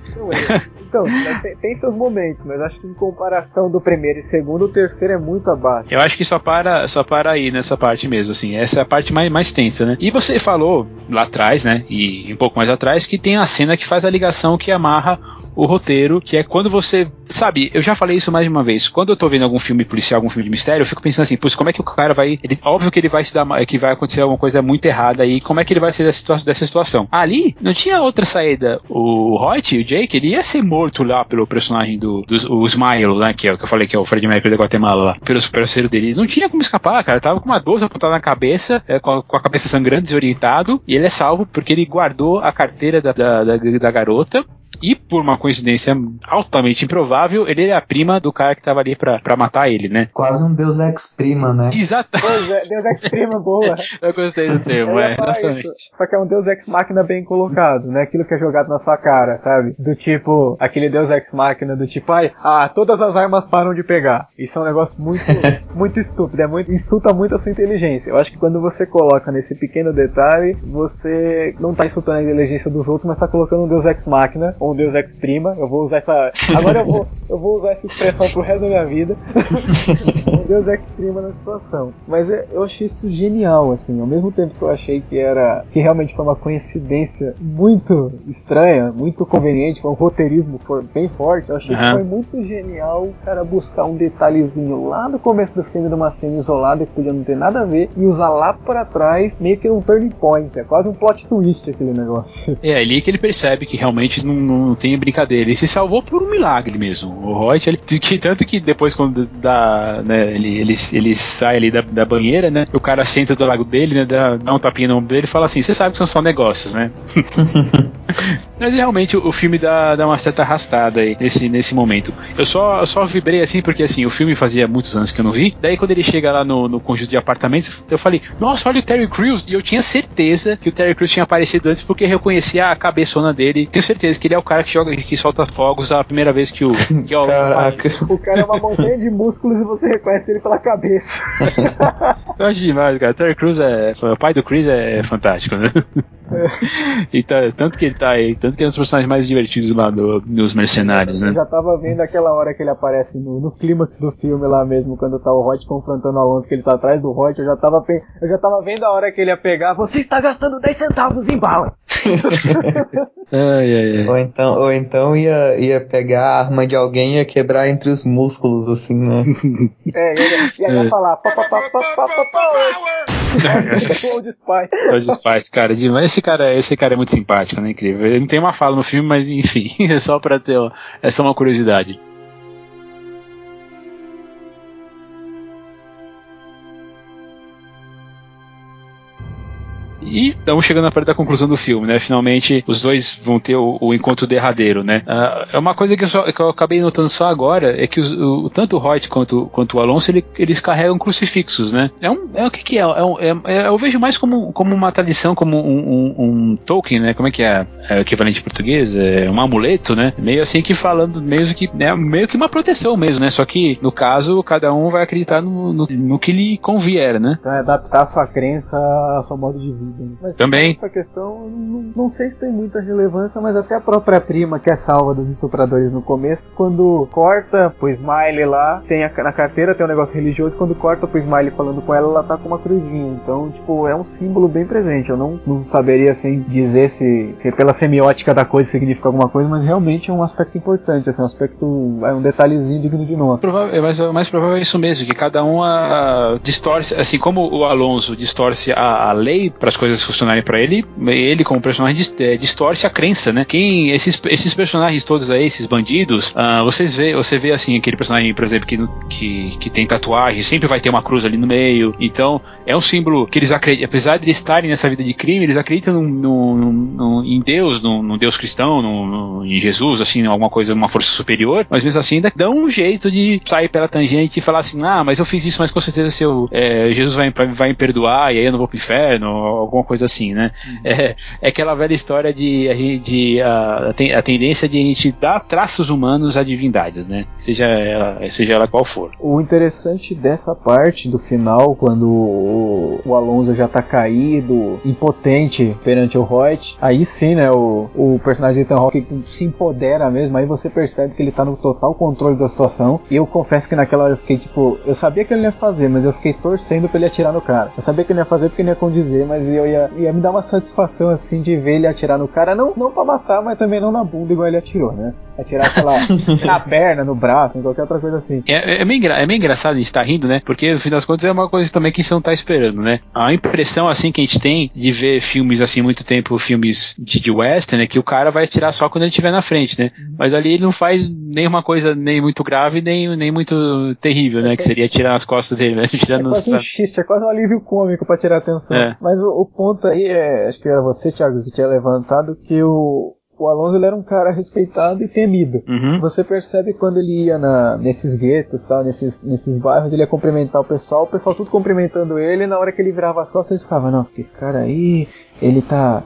Então, tem, tem, seus momentos, mas acho que em comparação do primeiro e segundo, o terceiro é muito abaixo. Eu acho que só para, só para aí nessa parte mesmo, assim. Essa é a parte mais, mais tensa, né? E você falou lá atrás, né? E um pouco mais atrás, que tem a cena que faz a ligação que amarra o roteiro, que é quando você. Sabe, eu já falei isso mais de uma vez. Quando eu tô vendo algum filme policial, algum filme de mistério, eu fico pensando assim, putz, como é que o cara vai. Ele, óbvio que ele vai se dar. que vai acontecer alguma coisa muito errada aí. Como é que ele vai ser dessa, situa dessa situação? Ali, não tinha outra saída. O Hoyt, o Jake, ele ia ser morto lá pelo personagem do, do o Smile, né? Que é o que eu falei que é o Fred Mercury da Guatemala lá, pelo parceiro dele. Não tinha como escapar, cara. Tava com uma 12 apontada na cabeça, é, com, a, com, a, cabeça sangrando, desorientado, e ele é salvo porque ele guardou a carteira da, da, da, da garota e por uma coincidência altamente improvável, ele é a prima do cara que tava ali pra, pra matar ele, né? Quase um Deus Ex-Prima, né? Exato. É, Deus Ex-Prima, boa. Eu gostei do termo, é, exatamente. Só que é um Deus Ex-Máquina bem colocado, né? Aquilo que é jogado na sua cara, sabe? Do tipo, aquele Deus Ex-Máquina do tipo, ai, ah, todas as armas param de pegar. Isso é um negócio muito, muito estúpido, é muito, insulta muito a sua inteligência. Eu acho que quando você coloca nesse pequeno detalhe, você não tá insultando a inteligência dos outros, mas tá colocando um Deus Ex-Máquina, ou um Deus Ex Prima. Eu vou usar essa. Agora eu vou, eu vou usar essa expressão pro resto da minha vida. um Deus Ex Prima na situação. Mas é, eu achei isso genial, assim. Ao mesmo tempo que eu achei que era. que realmente foi uma coincidência muito estranha, muito conveniente, foi um roteirismo bem forte. Eu achei uhum. que foi muito genial o cara buscar um detalhezinho lá no começo do filme de uma cena isolada que podia não ter nada a ver e usar lá para trás meio que um turning point. É quase um plot twist aquele negócio. É ali que ele percebe que realmente não, não tem brincadeira. Ele se salvou por um milagre mesmo. O Roy, ele, tanto que depois, quando dá, né, ele, ele, ele sai ali da, da banheira, né? O cara senta do lado dele, né? Dá, dá um tapinha no ombro dele e fala assim: Você sabe que são só negócios, né? Mas realmente o filme dá, dá uma certa arrastada aí nesse, nesse momento. Eu só, eu só vibrei assim porque assim, o filme fazia muitos anos que eu não vi. Daí quando ele chega lá no, no conjunto de apartamentos, eu falei, nossa, olha o Terry Crews. E eu tinha certeza que o Terry Crews tinha aparecido antes porque eu reconhecia a cabeçona dele. Tenho certeza que ele é o cara que joga, que solta fogos a primeira vez que o. Que o, o cara é uma montanha de músculos e você reconhece ele pela cabeça. eu acho demais, cara. O Terry Crews é. O pai do Chris é fantástico, né? E tá, tanto que ele tá aí, tanto que é um dos personagens mais divertidos lá do, dos mercenários, né? Eu já tava vendo aquela hora que ele aparece no, no clímax do filme lá mesmo, quando tá o Hot confrontando o Alonso, que ele tá atrás do Hot, eu já tava, eu já tava vendo a hora que ele ia pegar, você está gastando 10 centavos em balas! ai, ai, ai. Ou então, ou então ia, ia pegar a arma de alguém e ia quebrar entre os músculos, assim, né? é, ia, ia, ia é. falar, pá, pá, pá, pá, pá, pá, pá, Old Spice. Old Spice, cara, demais. Esse, cara, esse cara é muito simpático, né? Incrível. Ele não tem uma fala no filme, mas enfim, é só pra ter. É só uma curiosidade. E estamos chegando na parte da conclusão do filme, né? Finalmente os dois vão ter o, o encontro derradeiro, né? Uh, é uma coisa que eu, só, que eu, acabei notando só agora é que o, tanto o Hoyt quanto, quanto o Alonso ele, eles carregam crucifixos, né? É um, é o que, que é? É, um, é, é? Eu vejo mais como, como uma tradição, como um, um, um, token, né? Como é que é? é o equivalente em português? É um amuleto, né? Meio assim que falando, meio que, né? meio que uma proteção mesmo, né? Só que no caso cada um vai acreditar no, no, no que lhe convier, né? Então é adaptar a sua crença ao seu modo de vida. Mas Também. essa questão, não, não, sei se tem muita relevância, mas até a própria prima que é salva dos estupradores no começo, quando corta pro Smiley lá, tem a, na carteira tem um negócio religioso, quando corta pro Smiley falando com ela, ela tá com uma cruzinha. Então, tipo, é um símbolo bem presente. Eu não, não saberia, assim, dizer se, se pela semiótica da coisa significa alguma coisa, mas realmente é um aspecto importante, assim, um aspecto, é um detalhezinho digno de nota. Provável, mas o mais provável é isso mesmo, que cada um a, a, distorce, assim como o Alonso distorce a, a lei para as coisas funcionarem para ele, ele como personagem é, distorce a crença, né? Quem esses, esses personagens todos aí, esses bandidos, uh, vocês vê, você vê assim aquele personagem, por exemplo, que, que, que tem tatuagem, sempre vai ter uma cruz ali no meio. Então é um símbolo que eles acreditam, apesar de eles estarem nessa vida de crime, eles acreditam em Deus, no, Deus cristão, em Jesus, assim, alguma coisa, uma força superior. Mas mesmo assim ainda dão um jeito de sair pela tangente e falar assim, ah, mas eu fiz isso, mas com certeza se eu, é, Jesus vai, vai me perdoar e aí eu não vou pro inferno, alguma coisa assim, né? Uhum. É, é aquela velha história de, de a, a tendência de a gente dar traços humanos a divindades, né? Seja ela, seja ela qual for. O interessante dessa parte do final, quando o, o Alonso já tá caído, impotente perante o Hoyt, aí sim, né, o, o personagem de Ethan Hawke se empodera mesmo, aí você percebe que ele tá no total controle da situação. E eu confesso que naquela hora eu fiquei tipo, eu sabia que ele ia fazer, mas eu fiquei torcendo pra ele atirar no cara. Eu sabia que ele ia fazer porque ele ia condizer, mas eu ia, ia me dar uma satisfação assim de ver ele atirar no cara, não, não pra matar, mas também não na bunda igual ele atirou, né? Atirar, sei lá, na perna, no braço, em qualquer outra coisa assim. É, é, meio, é meio engraçado a gente estar tá rindo, né? Porque no fim das contas é uma coisa também que você não tá esperando, né? A impressão assim que a gente tem de ver filmes assim muito tempo, filmes de, de western, é que o cara vai atirar só quando ele estiver na frente, né? Uhum. Mas ali ele não faz nenhuma coisa nem muito grave, nem, nem muito terrível, né? Que seria atirar nas costas dele, né? Tirando é quase um xiste, é quase um alívio cômico pra tirar atenção. É. Mas o, o ponto aí é, acho que era você, Thiago, que tinha levantado que o, o Alonso ele era um cara respeitado e temido. Uhum. Você percebe quando ele ia na, nesses guetos, tal, nesses, nesses bairros, ele ia cumprimentar o pessoal, o pessoal tudo cumprimentando ele, e na hora que ele virava as costas, eles ficavam, não, esse cara aí, ele tá.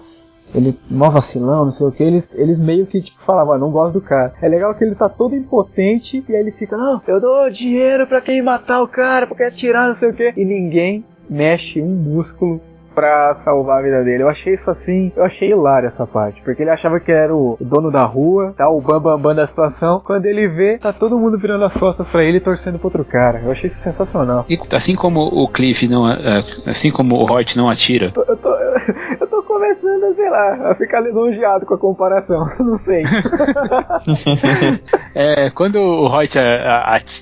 Ele mó vacilão, não sei o que, eles, eles meio que tipo, falavam, ah, não gosto do cara. É legal que ele tá todo impotente e aí ele fica, não, eu dou dinheiro pra quem matar o cara, pra quem atirar, não sei o que. E ninguém mexe um músculo pra salvar a vida dele. Eu achei isso assim, eu achei hilário essa parte, porque ele achava que era o dono da rua, tá, o bambambam bam, bam da situação. Quando ele vê, tá todo mundo virando as costas para ele e torcendo pro outro cara. Eu achei isso sensacional. E assim como o Cliff não, assim como o Hot não atira. Eu tô, eu tô começando, sei lá, a ficar lisonjeado com a comparação. Não sei. é, quando o Hoyt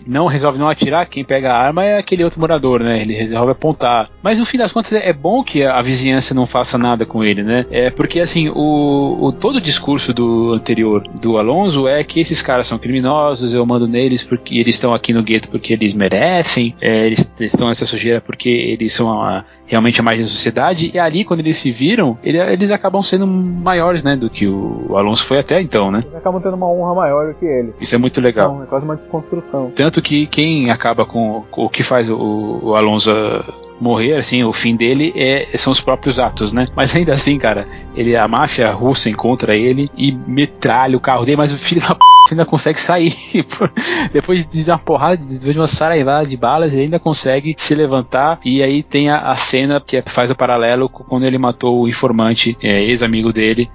não resolve não atirar, quem pega a arma é aquele outro morador, né? Ele resolve apontar. Mas no fim das contas é bom que a vizinhança não faça nada com ele, né? É porque assim, o, o todo o discurso do anterior do Alonso é que esses caras são criminosos, eu mando neles porque eles estão aqui no gueto porque eles merecem, é, eles, estão nessa sujeira porque eles são a, realmente a mais da sociedade, e ali quando eles se viram, ele, eles acabam sendo maiores, né, do que o Alonso foi até então, né? Eles acabam tendo uma honra maior do que ele. Isso é muito legal. Então, é quase uma desconstrução. Tanto que quem acaba com, o que faz o, o Alonso morrer, assim, o fim dele é, são os próprios atos, né? Mas ainda assim, cara, ele, a máfia russa encontra ele e metralha o carro dele, mas o filho da p ainda consegue sair. depois de uma porrada, depois de uma saraivada de balas, ele ainda consegue se levantar. E aí tem a, a cena que faz o paralelo com quando ele matou o informante, é, ex-amigo dele.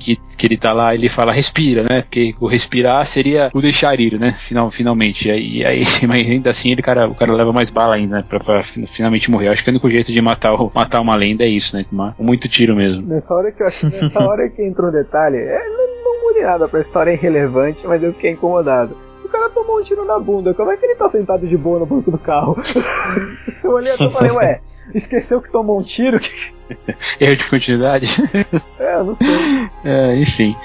Que, que ele tá lá, ele fala respira, né? Porque o respirar seria o deixar ir, né? Final, finalmente. E aí, aí mas ainda assim ele, cara, o cara leva mais bala ainda, né? Pra, pra finalmente morrer. Eu acho que o único jeito de matar, matar uma lenda é isso, né? Com muito tiro mesmo. Nessa hora que eu acho, nessa hora que entrou um detalhe, é, não, não mude nada pra história é irrelevante, mas eu fiquei incomodado. O cara tomou um tiro na bunda, como é que ele tá sentado de boa no banco do carro? eu olhei e falei, ué, Esqueceu que tomou um tiro? Erro de continuidade? é, eu não sei. É, enfim.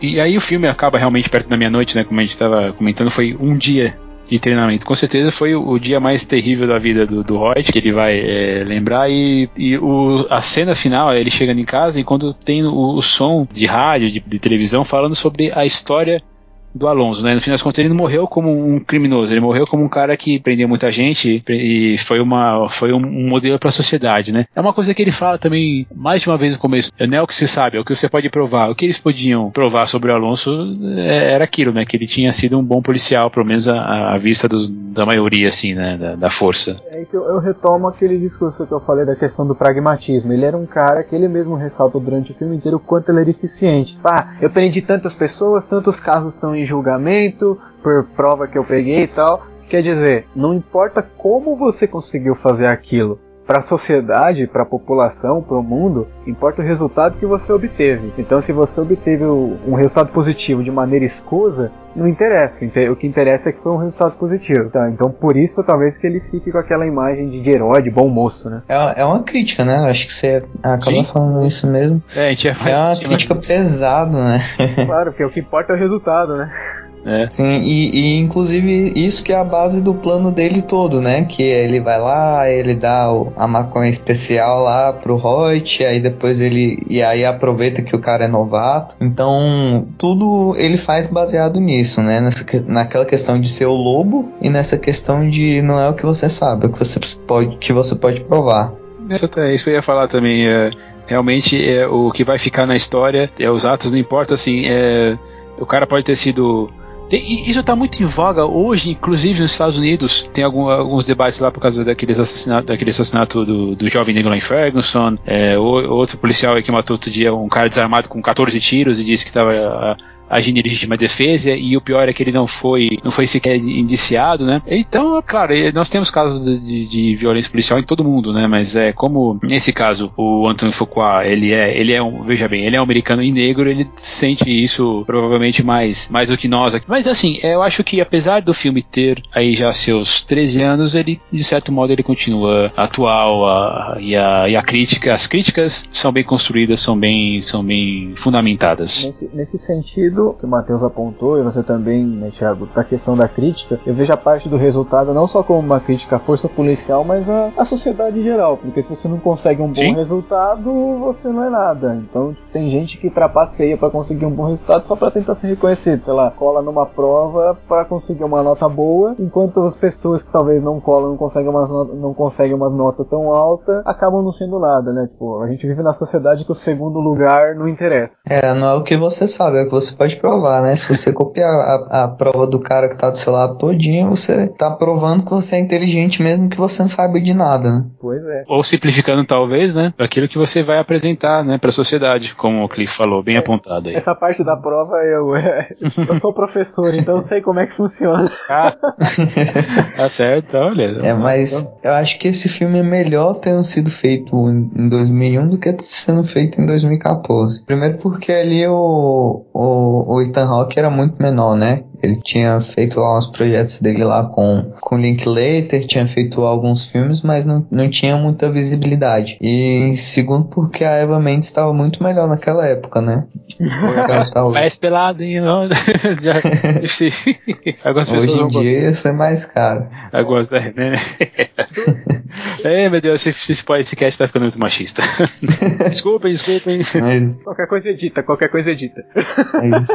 E aí o filme acaba realmente perto da meia-noite, né? Como a gente estava comentando, foi um dia de treinamento. Com certeza foi o, o, dia mais terrível da vida do, do Roy, que ele vai é, lembrar. E, e o, a cena final, ele chegando em casa e quando tem o, o som de rádio, de, de televisão, falando sobre a história do Alonso, né? No final das contas, ele não morreu como um criminoso, ele morreu como um cara que prendeu muita gente e foi, uma, foi um modelo para a sociedade, né? É uma coisa que ele fala também mais de uma vez no começo. Não é o que se sabe, é o que você pode provar. O que eles podiam provar sobre o Alonso é, era aquilo, né? Que ele tinha sido um bom policial, pelo menos à, vista da maioria, assim, né? Da, da força. É que eu, eu retomo aquele discurso que eu falei da questão do pragmatismo. Ele era um cara que ele mesmo ressalta durante o filme inteiro o quanto ele era eficiente. Ah, eu prendi tantas pessoas, tantos casos estão em julgamento, por prova que eu peguei e tal. Quer dizer, não importa como você conseguiu fazer aquilo, para a sociedade, para a população, para o mundo, importa o resultado que você obteve. Então, se você obteve um resultado positivo de maneira escusa, não interessa. O que interessa é que foi um resultado positivo. Tá? Então, por isso, talvez que ele fique com aquela imagem de herói, de bom moço, né? É, é uma crítica, né? Acho que você acaba falando isso mesmo. É, a gente é, é uma crítica pesada, né? claro, porque o que importa é o resultado, né? É. Sim, e, e, inclusive isso que é a base do plano dele todo, né? Que ele vai lá, ele dá o, a maconha especial lá pro Hoyt, aí depois ele. E aí aproveita que o cara é novato. Então, tudo ele faz baseado nisso, né? Nessa, naquela questão de ser o lobo e nessa questão de não é o que você sabe, é o que você pode, que você pode provar. É isso que eu ia falar também. É, realmente é, o que vai ficar na história é os atos, não importa assim. É, o cara pode ter sido tem, isso está muito em voga hoje, inclusive nos Estados Unidos. Tem algum, alguns debates lá por causa daqueles assassinato, daquele assassinato do, do jovem negro lá em Ferguson. É, outro policial que matou outro dia um cara desarmado com 14 tiros e disse que estava agindo em legítima defesa e o pior é que ele não foi não foi sequer indiciado, né? Então, claro, nós temos casos de, de, violência policial em todo mundo, né? Mas é como nesse caso o Antoine Fuqua, ele é ele é um, veja bem, ele é um americano e negro, ele sente isso provavelmente mais mais do que nós aqui. Mas assim, eu acho que apesar do filme ter aí já seus 13 anos, ele de certo modo ele continua atual a, e, a, e a crítica, as críticas são bem construídas, são bem são bem fundamentadas. Nesse, nesse sentido sentido que o Matheus apontou, e você também, né, Thiago, da questão da crítica, eu vejo a parte do resultado não só como uma crítica à força policial, mas à, à sociedade em geral. Porque se você não consegue um bom Sim. resultado, você não é nada. Então tipo, tem gente que trapaceia para conseguir um bom resultado só para tentar ser reconhecido. Sei lá, cola numa prova para conseguir uma nota boa, enquanto as pessoas que talvez não colam, não conseguem uma, não conseguem uma nota tão alta, acabam não sendo nada, né? Tipo, a gente vive na sociedade que o segundo lugar não interessa. É, não é o que você sabe, é o que você pode pode provar, né? Se você copiar a, a prova do cara que tá do seu lado todinho, você tá provando que você é inteligente mesmo que você não sabe de nada, né? Pois é. Ou simplificando talvez, né? Aquilo que você vai apresentar, né, pra sociedade, como o Cliff falou, bem é, apontado aí. Essa parte da prova eu, é, eu sou professor, então eu sei como é que funciona. Ah, tá certo, olha. É, mas eu acho que esse filme é melhor tendo sido feito em 2001 do que sendo feito em 2014. Primeiro porque ali o, o o, Ethan Hawke era muito menor, né? Ele tinha feito lá uns projetos dele lá com, com Linklater, tinha feito alguns filmes, mas não, não tinha muita visibilidade. E segundo porque a Eva Mendes estava muito melhor naquela época, né? mais pelado, hein? Hoje em dia ia ser mais caro. Agora, né? é, meu Deus, esse, esse, esse cast tá ficando muito machista. desculpem, desculpem. Mas... Qualquer coisa edita, qualquer coisa edita. É isso.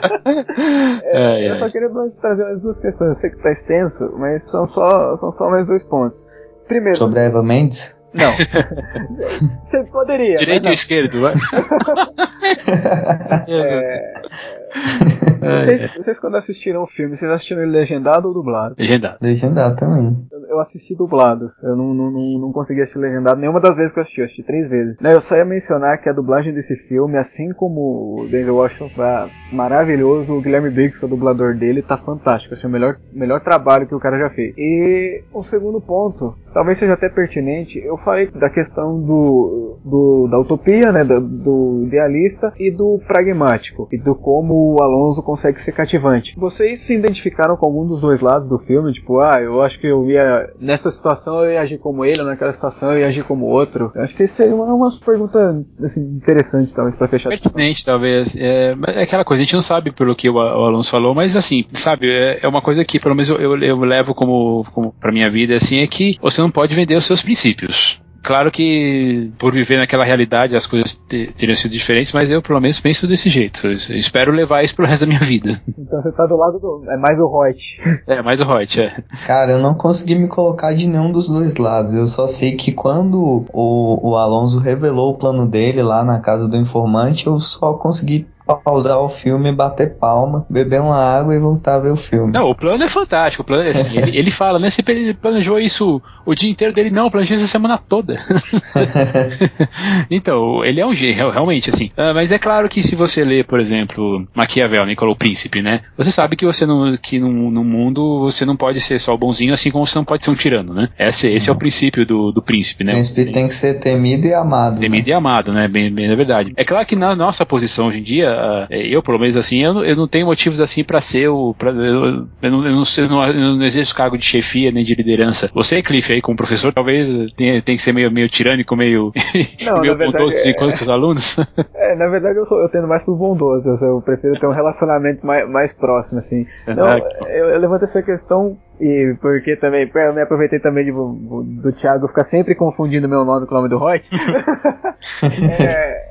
É, é, eu só queria trazer mais duas questões. Eu sei que tá extenso, mas são só, são só mais dois pontos. Primeiro. Sobre a Eva Mendes? Não. Você poderia. Direito ou esquerdo, vai. é, vocês, vocês, quando assistiram o filme, vocês assistiram ele legendado ou dublado? Legendado. Legendado também. Eu, eu assisti dublado. Eu não, não, não, não, consegui assistir legendado nenhuma das vezes que eu assisti. Eu assisti três vezes. Né, eu só ia mencionar que a dublagem desse filme, assim como o David Washington tá maravilhoso, o Guilherme Briggs, que é o dublador dele, tá fantástico. Assim, o melhor, melhor trabalho que o cara já fez. E o segundo ponto, talvez seja até pertinente. Eu falei da questão do, do da utopia, né, do, do, idealista e do pragmático e do como o Alonso consegue ser cativante. Vocês se identificaram com algum dos dois lados do filme? Tipo, ah, eu acho que eu ia nessa situação eu ia agir como ele, naquela situação eu ia agir como outro. Eu acho que isso seria uma, uma pergunta assim, interessante, talvez, para fechar. Pertinente, talvez. É, é, aquela coisa, a gente não sabe pelo que o, o Alonso falou, mas assim, sabe, é, é uma coisa que pelo menos eu, eu, eu levo como, como para minha vida, assim, é que você não pode vender os seus princípios. Claro que por viver naquela realidade as coisas teriam sido diferentes, mas eu pelo menos penso desse jeito. Eu espero levar isso pro resto da minha vida. Então você tá do lado do. É mais o Reut. É, mais o Reut, é. Cara, eu não consegui me colocar de nenhum dos dois lados. Eu só sei que quando o, o Alonso revelou o plano dele lá na casa do informante, eu só consegui pausar o filme, bater palma, beber uma água e voltar a ver o filme. Não, o plano é fantástico. O plano é assim, ele, ele fala, né? Se ele planejou isso o dia inteiro dele, não, planejou isso a semana toda. então, ele é um gênio, realmente, assim. Uh, mas é claro que se você lê, por exemplo, Maquiavel, Nicolau Príncipe, né? Você sabe que você não, que no, no mundo você não pode ser só o bonzinho, assim como você não pode ser um tirano, né? Esse, esse é o princípio do, do príncipe, né? O príncipe tem que ser temido e amado. Temido né? e amado, né? Bem, bem na verdade. É claro que na nossa posição hoje em dia, é, eu, pelo menos assim, eu, eu não tenho motivos assim para ser o. Pra, eu, eu, não, eu, não, eu, não, eu não exerço cargo de chefia nem de liderança. Você, Cliff, aí como professor, talvez tenha, tenha que ser meio, meio tirânico, meio, não, meio bondoso assim, com os alunos. É, na verdade eu, sou, eu tendo mais pro bondoso, eu, prefiro ter um relacionamento mais, mais próximo, assim. Não, eu, eu levanto essa questão e porque também, eu me aproveitei também de, do, do Thiago ficar sempre confundindo meu nome com o nome do Roy. é,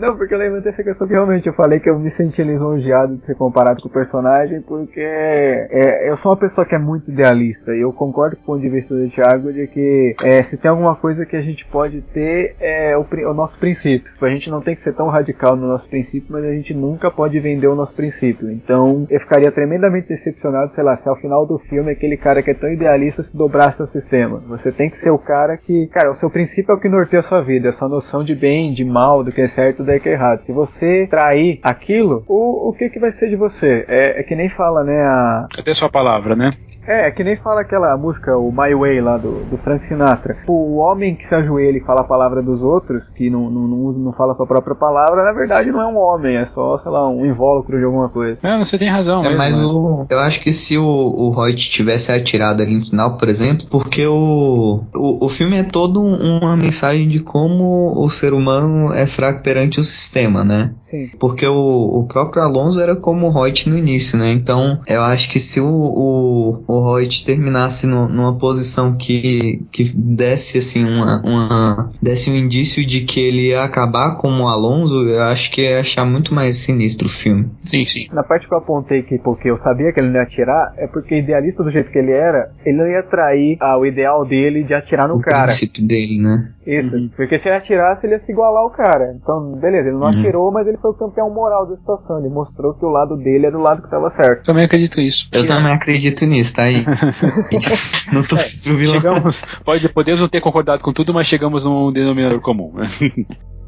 não, porque eu levantei essa questão que realmente eu falei que eu me senti lisonjeado de ser comparado com o personagem, porque é, eu sou uma pessoa que é muito idealista, e eu concordo com o ponto de vista do Thiago de que é, se tem alguma coisa que a gente pode ter é o, o, nosso princípio. A gente não tem que ser tão radical no nosso princípio, mas a gente nunca pode vender o nosso princípio. Então eu ficaria tremendamente decepcionado, sei lá, se ao final do filme aquele cara que é tão idealista se dobrasse ao sistema. Você tem que ser o cara que, cara, o seu princípio é o que norteia a sua vida, a sua noção de bem, de mal, do que é certo daí que é errado. Se você trair aquilo, o, o que que vai ser de você? É, é que nem fala, né? A... Cadê sua palavra, né? É, é que nem fala aquela música, o My Way lá do, do Frank Sinatra. O homem que se ajoelha e fala a palavra dos outros, que não, não, não, não fala a sua própria palavra, na verdade não é um homem, é só, sei lá, um invólucro de alguma coisa. É, você tem razão. É, mesmo, mas né? o, eu acho que se o, o Reut tivesse atirado ali no final, por exemplo, porque o, o, o filme é todo uma mensagem de como o ser humano é fraco perante o sistema, né? Sim. Porque o, o próprio Alonso era como o Reut no início, né? Então, eu acho que se o, o o Reut terminasse no, numa posição que, que desse assim uma, uma desse um indício de que ele ia acabar como o Alonso, eu acho que ia achar muito mais sinistro o filme. Sim, sim. Na parte que eu apontei que porque eu sabia que ele não ia atirar, é porque idealista do jeito que ele era, ele não ia trair ah, o ideal dele de atirar no o cara. O princípio dele, né? Isso, uhum. porque se ele atirasse, ele ia se igualar ao cara. Então, beleza, ele não uhum. atirou, mas ele foi o campeão moral da situação. Ele mostrou que o lado dele era o lado que estava certo. Também acredito nisso. Eu também acredito nisso, tá aí. não tô é, pro vilão. Chegamos, pode, podemos não ter concordado com tudo, mas chegamos num denominador comum.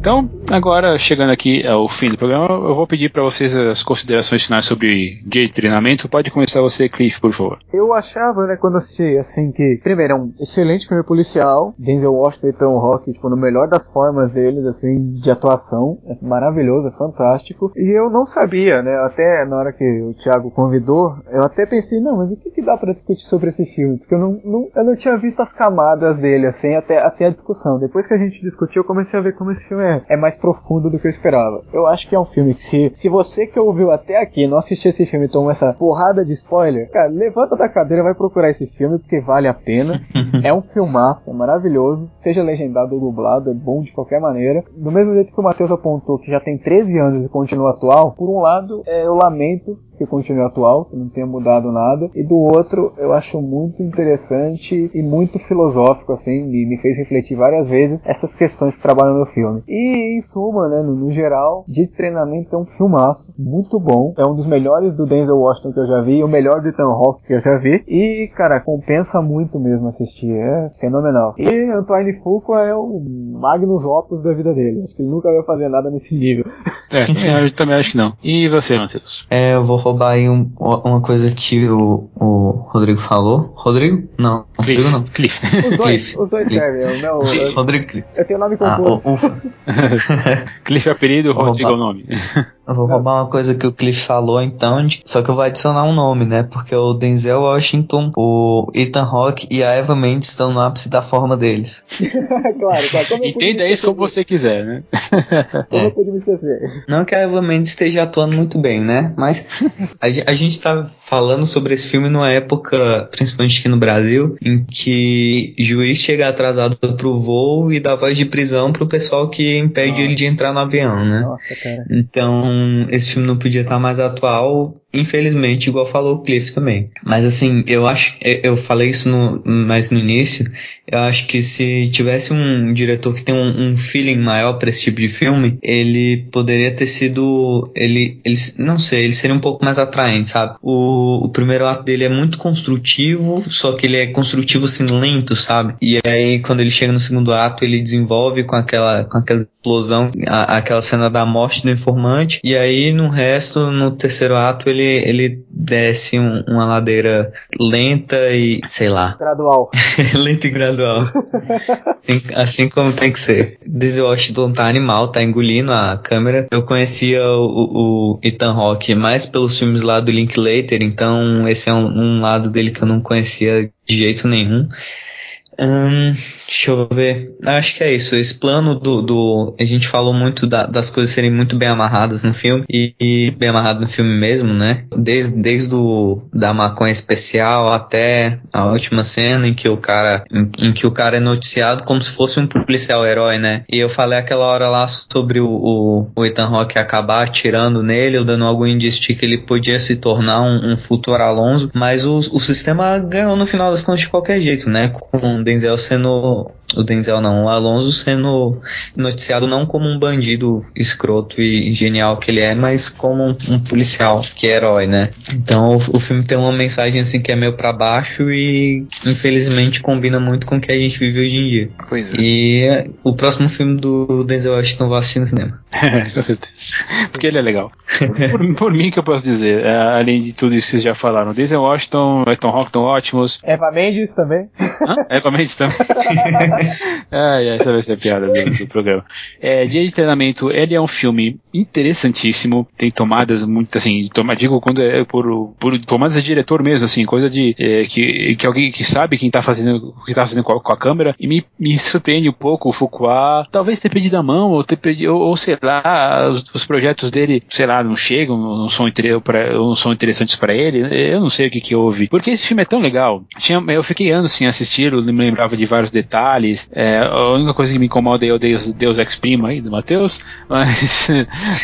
Então, agora chegando aqui ao fim do programa, eu vou pedir para vocês as considerações finais sobre de treinamento. Pode começar você, Cliff, por favor. Eu achava, né, quando assisti, assim, que, primeiro, é um excelente filme policial. Denzel Washington e Tom Rock, tipo, no melhor das formas deles, assim, de atuação. É maravilhoso, é fantástico. E eu não sabia, né, até na hora que o Thiago convidou, eu até pensei, não, mas o que, que dá para discutir sobre esse filme? Porque eu não, não, eu não tinha visto as camadas dele, assim, até, até a discussão. Depois que a gente discutiu, eu comecei a ver como esse filme é é, mais profundo do que eu esperava. Eu acho que é um filme que se, se você que ouviu até aqui não assistiu esse filme e tomou essa porrada de spoiler, cara, levanta da cadeira e vai procurar esse filme porque vale a pena. é um filmaço, é maravilhoso. Seja legendado ou dublado, é bom de qualquer maneira. Do mesmo jeito que o Matheus apontou que já tem 13 anos e continua atual, por um lado, é, eu lamento que continue atual, que não tenha mudado nada. E do outro, eu acho muito interessante e muito filosófico, assim, me, me fez refletir várias vezes essas questões que trabalham no filme. E em suma, né, no, no geral, de treinamento é um filmaço, muito bom. É um dos melhores do Denzel Washington que eu já vi, o melhor do Ethan Hawke que eu já vi. E, cara, compensa muito mesmo assistir, é fenomenal. E Antoine Fuqua é o Magnus Opus da vida dele. Acho que ele nunca vai fazer nada nesse nível. É, eu também acho que não. E você, Matheus? É, eu vou roubar aí um, uma coisa que o, o Rodrigo falou. Rodrigo? Não. Cliff. Rodrigo não. Cliff. Os dois, Cliff. os dois Cliff. servem. Eu, não, eu, Rodrigo Cliff. eu tenho nome Ah, composto. o- o- Cliff é apelido, Rodrigo é o nome. Eu vou roubar uma coisa que o Cliff falou, então, de- só que eu vou adicionar um nome, né? Porque o Denzel Washington, o Ethan Hawke e a Eva Mendes estão no ápice da forma deles. claro, claro. Como Entenda isso como você quiser, né? Como eu podia me esquecer? Não que a Eva Mendes esteja atuando muito bem, né? Mas a, a gente tá falando sobre esse filme numa época, principalmente aqui no Brasil, em que juiz chega atrasado pro voo e dá voz de prisão pro pessoal que impede Nossa. ele de entrar no avião, né? Nossa, cara. Então, esse filme não podia estar mais atual, infelizmente, igual falou o Cliff também. Mas assim, eu acho, eu falei isso no, mais no início, eu acho que se tivesse um diretor que tem um, um feeling maior para esse tipo de filme, ele poderia ter sido, ele, ele, não sei, ele seria um pouco mais atraente, sabe? O, o primeiro ato dele é muito construtivo, só que ele é construtivo assim lento, sabe? E aí quando ele chega no segundo ato, ele desenvolve com aquela, com aquela explosão, a- aquela cena da morte do informante, e aí no resto, no terceiro ato, ele, ele desce um- uma ladeira lenta e, sei lá, Gradual. lenta e gradual. assim, assim como tem que ser. Denzel Washington tá animal, tá engolindo a câmera. Eu conhecia o, o Ethan Hawke mais pelos filmes lá do Linklater, então esse é um, um lado dele que eu não conhecia de jeito nenhum. Hum, deixa eu ver. Acho que é isso. Esse plano do. do a gente falou muito da- das coisas serem muito bem amarradas no filme. E, e bem amarrado no filme mesmo, né? Desde, desde o, da maconha especial até a última cena em que o cara. Em, em que o cara é noticiado como se fosse um policial herói, né? E eu falei aquela hora lá sobre o, o, o Ethan Hawke acabar atirando nele, ou dando algum indício de que ele podia se tornar um, um futuro Alonso. Mas o, o sistema ganhou no final das contas de qualquer jeito, né? Com o Denzel sendo. O Denzel não, o Alonso sendo noticiado não como um bandido escroto e genial que ele é, mas como um, um policial que é herói, né? Então o, o filme tem uma mensagem assim que é meio pra baixo e infelizmente combina muito com o que a gente vive hoje em dia. Pois é. E é, o próximo filme do Denzel Washington vai assistir no cinema. Com certeza. Porque ele é legal. Por, por mim que eu posso dizer, é, além de tudo isso que vocês já falaram, Denzel Washington, Ethan Hawke estão ótimos. Eva Mendes também. Hã? Eva Mendes também. ai, ai, essa vai ser a piada do, do programa. É, Dia de Treinamento, ele é um filme interessantíssimo, tem tomadas muito, assim, toma, digo quando é por, por tomadas de diretor mesmo, assim, coisa de, é, que, que alguém que sabe quem tá fazendo, o que tá fazendo com a, com a câmera, e me, me surpreende um pouco o Fuqua, talvez ter perdido a mão, ou ter perdido, ou, ou sei lá, os, os projetos dele, sei lá, não chegam, não são, pra- não são interessantes pra ele, eu não sei o que que houve, porque esse filme é tão legal, tinha, eu fiquei anos sem assistir, eu me lembrava de vários detalhes, é, a única coisa que me incomoda é o Deus, Deus Ex Prima aí, do Matheus, mas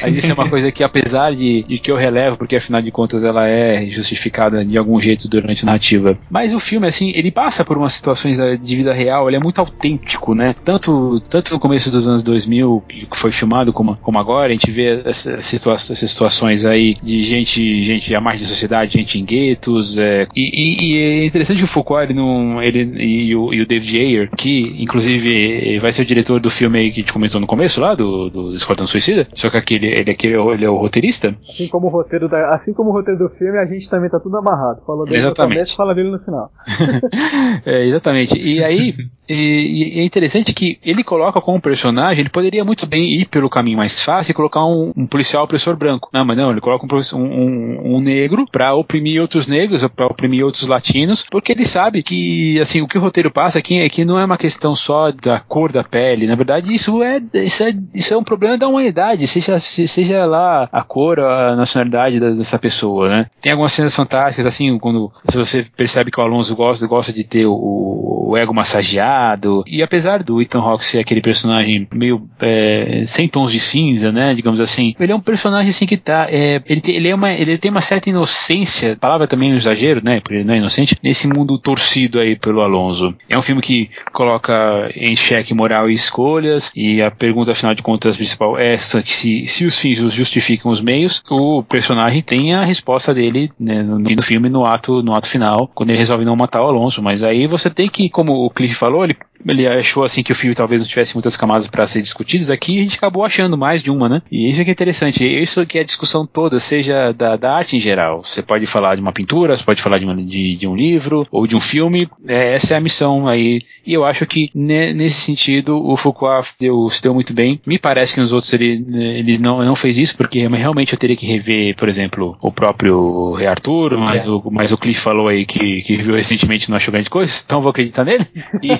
aí isso é uma coisa que apesar de, de que eu relevo, porque afinal de contas ela é justificada de algum jeito durante a narrativa, mas o filme, assim, ele passa por umas situações de vida real, ele é muito autêntico, né, tanto, tanto no começo dos anos 2000, que foi filmado como, como agora, a gente vê essa situa essas situações aí de gente, gente à margem da sociedade, gente em guetos, é, e, e- e é interessante que o Foucault, ele não, ele, e, o, e o David Ayer, que inclusive vai ser o diretor do filme aí que a gente comentou no começo lá, do, do Esquadrão Suicida, só que aquele, ele, aquele, ele é o roteirista, Assim como o roteiro da, assim como o roteiro do filme, a gente também tá tudo amarrado. Falou dele Exatamente. no começo, fala dele no final. É, exatamente. E aí, e, e é interessante que ele coloca como personagem, ele poderia muito bem ir pelo caminho mais fácil e colocar um, um policial opressor branco. Não, mas não, ele coloca um, um- um- negro pra oprimir outros negros, pra oprimir outros latinos, porque ele sabe que, assim, o que o roteiro passa aqui é que não é uma questão questão só da cor da pele. Na verdade, isso é, isso é, isso é um problema da humanidade, seja, seja lá a cor, a nacionalidade dessa pessoa, né? Tem algumas cenas fantásticas, assim, quando você percebe que o Alonso gosta, gosta de ter o, o ego massageado. E apesar do Ethan Hawke ser aquele personagem meio é, sem tons de cinza, né? Digamos assim, ele é um personagem assim que tá. É, ele, tem, ele, é uma, ele tem uma certa inocência, palavra também é um exagero, né? Porque ele não é inocente, nesse mundo torcido aí pelo Alonso. É um filme que coloca em xeque moral e escolhas, e a pergunta, afinal de contas, principal é essa: se, se os fins justificam os meios, o personagem tem a resposta dele né, no, no filme, no ato, no ato final, quando ele resolve não matar o Alonso. Mas aí você tem que, como o Cliff falou, ele ele achou assim que o filme talvez não tivesse muitas camadas para ser discutidas, aqui a gente acabou achando mais de uma, né? E isso é que é interessante, isso que é a discussão toda, seja da, da arte em geral. Você pode falar de uma pintura, você pode falar de, uma, de, de um livro ou de um filme, é, essa é a missão aí. E eu acho que ne, nesse sentido o Foucault deu, se deu muito bem. Me parece que nos outros ele, ele não, não fez isso, porque realmente eu teria que rever, por exemplo, o próprio Rei Arthur, mas, é. o, mas o Cliff falou aí que, que viu recentemente não achou grande coisa, então vou acreditar nele. E,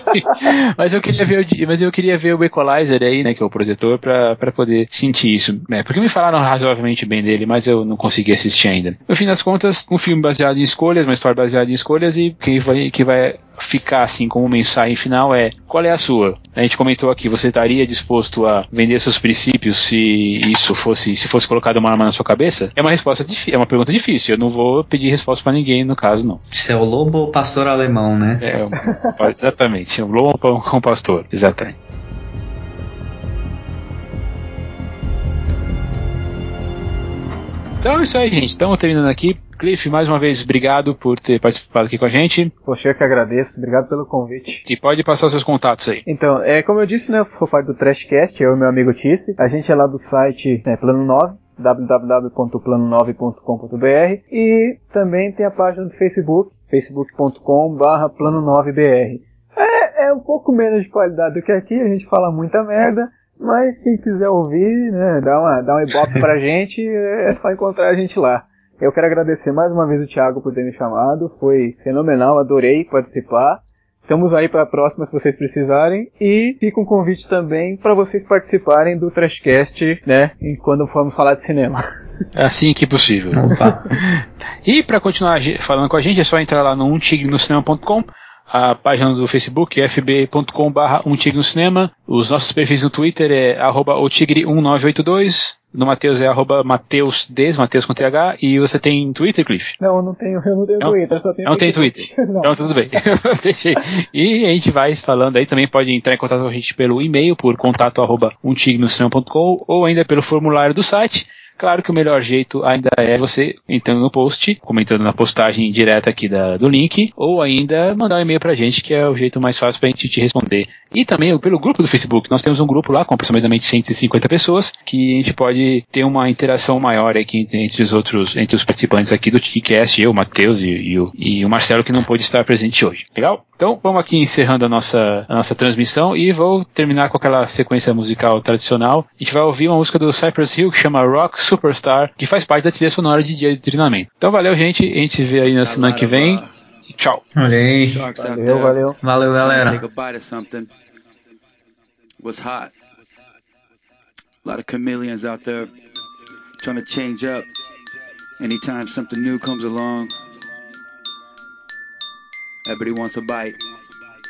mas eu queria ver o, mas eu queria ver o Equalizer aí, né, que é o protetor, pra, poder sentir isso. É, porque me falaram razoavelmente bem dele, mas eu não consegui assistir ainda. No fim das contas, um filme baseado em escolhas, uma história baseada em escolhas e quem vai, que vai ficar assim como mensagem final é qual é a sua? A gente comentou aqui, você estaria disposto a vender seus princípios se isso fosse se fosse colocado uma arma na sua cabeça? É uma resposta é uma pergunta difícil. Eu não vou pedir resposta para ninguém no caso não. Isso é o lobo ou pastor alemão, né? É, exatamente, o lobo com o pastor, exatamente. Então é isso aí, gente. Estamos terminando aqui. Cliff, mais uma vez, obrigado por ter participado aqui com a gente. Poxa, eu que agradeço. Obrigado pelo convite. E pode passar seus contatos aí. Então, é, como eu disse, né, eu parte do Trashcast, eu e meu amigo Tice. A gente é lá do site né, Plano 9 www.plano9.com.br e também tem a página do Facebook, facebook.com.br plano9br. É, é um pouco menos de qualidade do que aqui, a gente fala muita merda, mas quem quiser ouvir, né, dá, uma, dá um ibope pra gente, é só encontrar a gente lá. Eu quero agradecer mais uma vez o Thiago por ter me chamado. Foi fenomenal, adorei participar. Estamos aí para a próxima se vocês precisarem. E fica um convite também para vocês participarem do Trashcast, né? Quando formos falar de cinema. É assim que possível. e para continuar falando com a gente, é só entrar lá no umtignocinema.com a página do Facebook fb.com.br um tigre no cinema, os nossos perfis no Twitter é arroba otigre1982, no Matheus é arroba MatheusDes, Matheus com TH, e você tem Twitter, Cliff? Não, eu não tenho, eu não tenho não, Twitter, só tenho Não tem Twitter. Não. Então tudo bem. Deixei. E a gente vai falando aí, também pode entrar em contato com a gente pelo e-mail, por contato arroba ou ainda pelo formulário do site. Claro que o melhor jeito ainda é você entrando no post, comentando na postagem direta aqui da, do link, ou ainda mandar um e-mail pra gente, que é o jeito mais fácil pra gente te responder. E também pelo grupo do Facebook. Nós temos um grupo lá com aproximadamente 150 pessoas, que a gente pode ter uma interação maior aqui entre os outros, entre os participantes aqui do TICast, eu, o Matheus e, e, o, e o Marcelo, que não pôde estar presente hoje. Legal? Então, vamos aqui encerrando a nossa, a nossa transmissão e vou terminar com aquela sequência musical tradicional. A gente vai ouvir uma música do Cypress Hill que chama Rock Superstar, que faz parte da trilha sonora de dia de treinamento. Então, valeu, gente. A gente se vê aí na semana que vem. E tchau. Olhei. Valeu, valeu. Valeu, galera. was hot. A lot of chameleons out there trying to change up. Anytime something new comes along, Everybody wants a bite.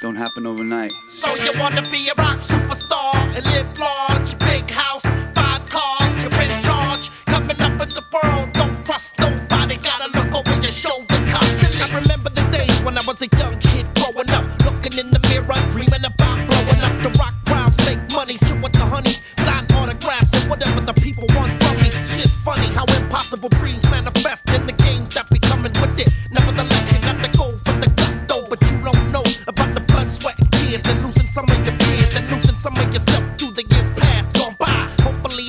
Don't happen overnight. So you wanna be a rock superstar and live large, big house, Coming up the world, don't trust nobody. Gotta look over your shoulder constantly. I remember the days when I was a young kid growing up, looking in the mirror, dreaming about blowing up the rock crowds, make money, chill with the honeys, sign autographs and whatever the people want from me. Shit's funny how impossible dreams manifest in the games that be coming with it. Nevertheless, you got to go for the gusto, but you don't know about the blood, sweat, and tears, and losing some of your peers, and losing some of yourself through the years past gone by. Hopefully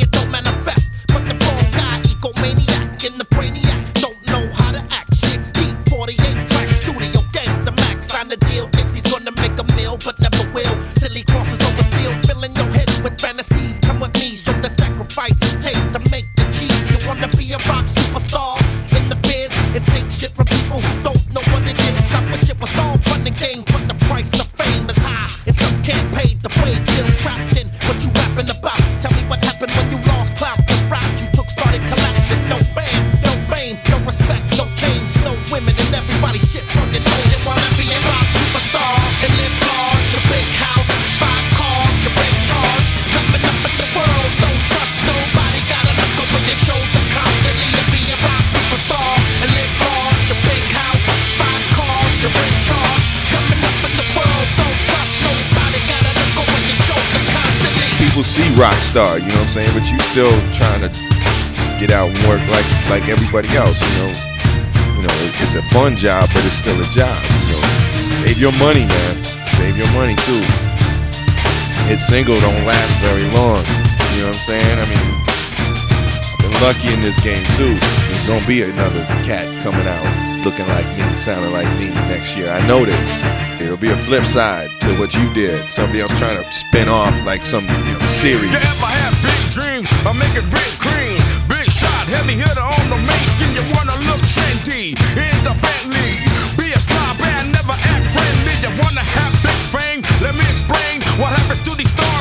rock star, you know what I'm saying? But you still trying to get out and work like like everybody else, you know. You know, it's a fun job, but it's still a job. You know, save your money, man. Save your money too. It's single don't last very long. You know what I'm saying? I mean, I've been lucky in this game too. There's gonna be another cat coming out looking like me, sounding like me next year. I know this. It'll be a flip side to what you did. Somebody else trying to spin off like some you know, series. Yeah, if I have big dreams, I make it big clean. Big shot, heavy hitter on the making. You wanna look trendy in the Bentley. Be a star band, never act friendly. You wanna have big fame? Let me explain what happens to these stars.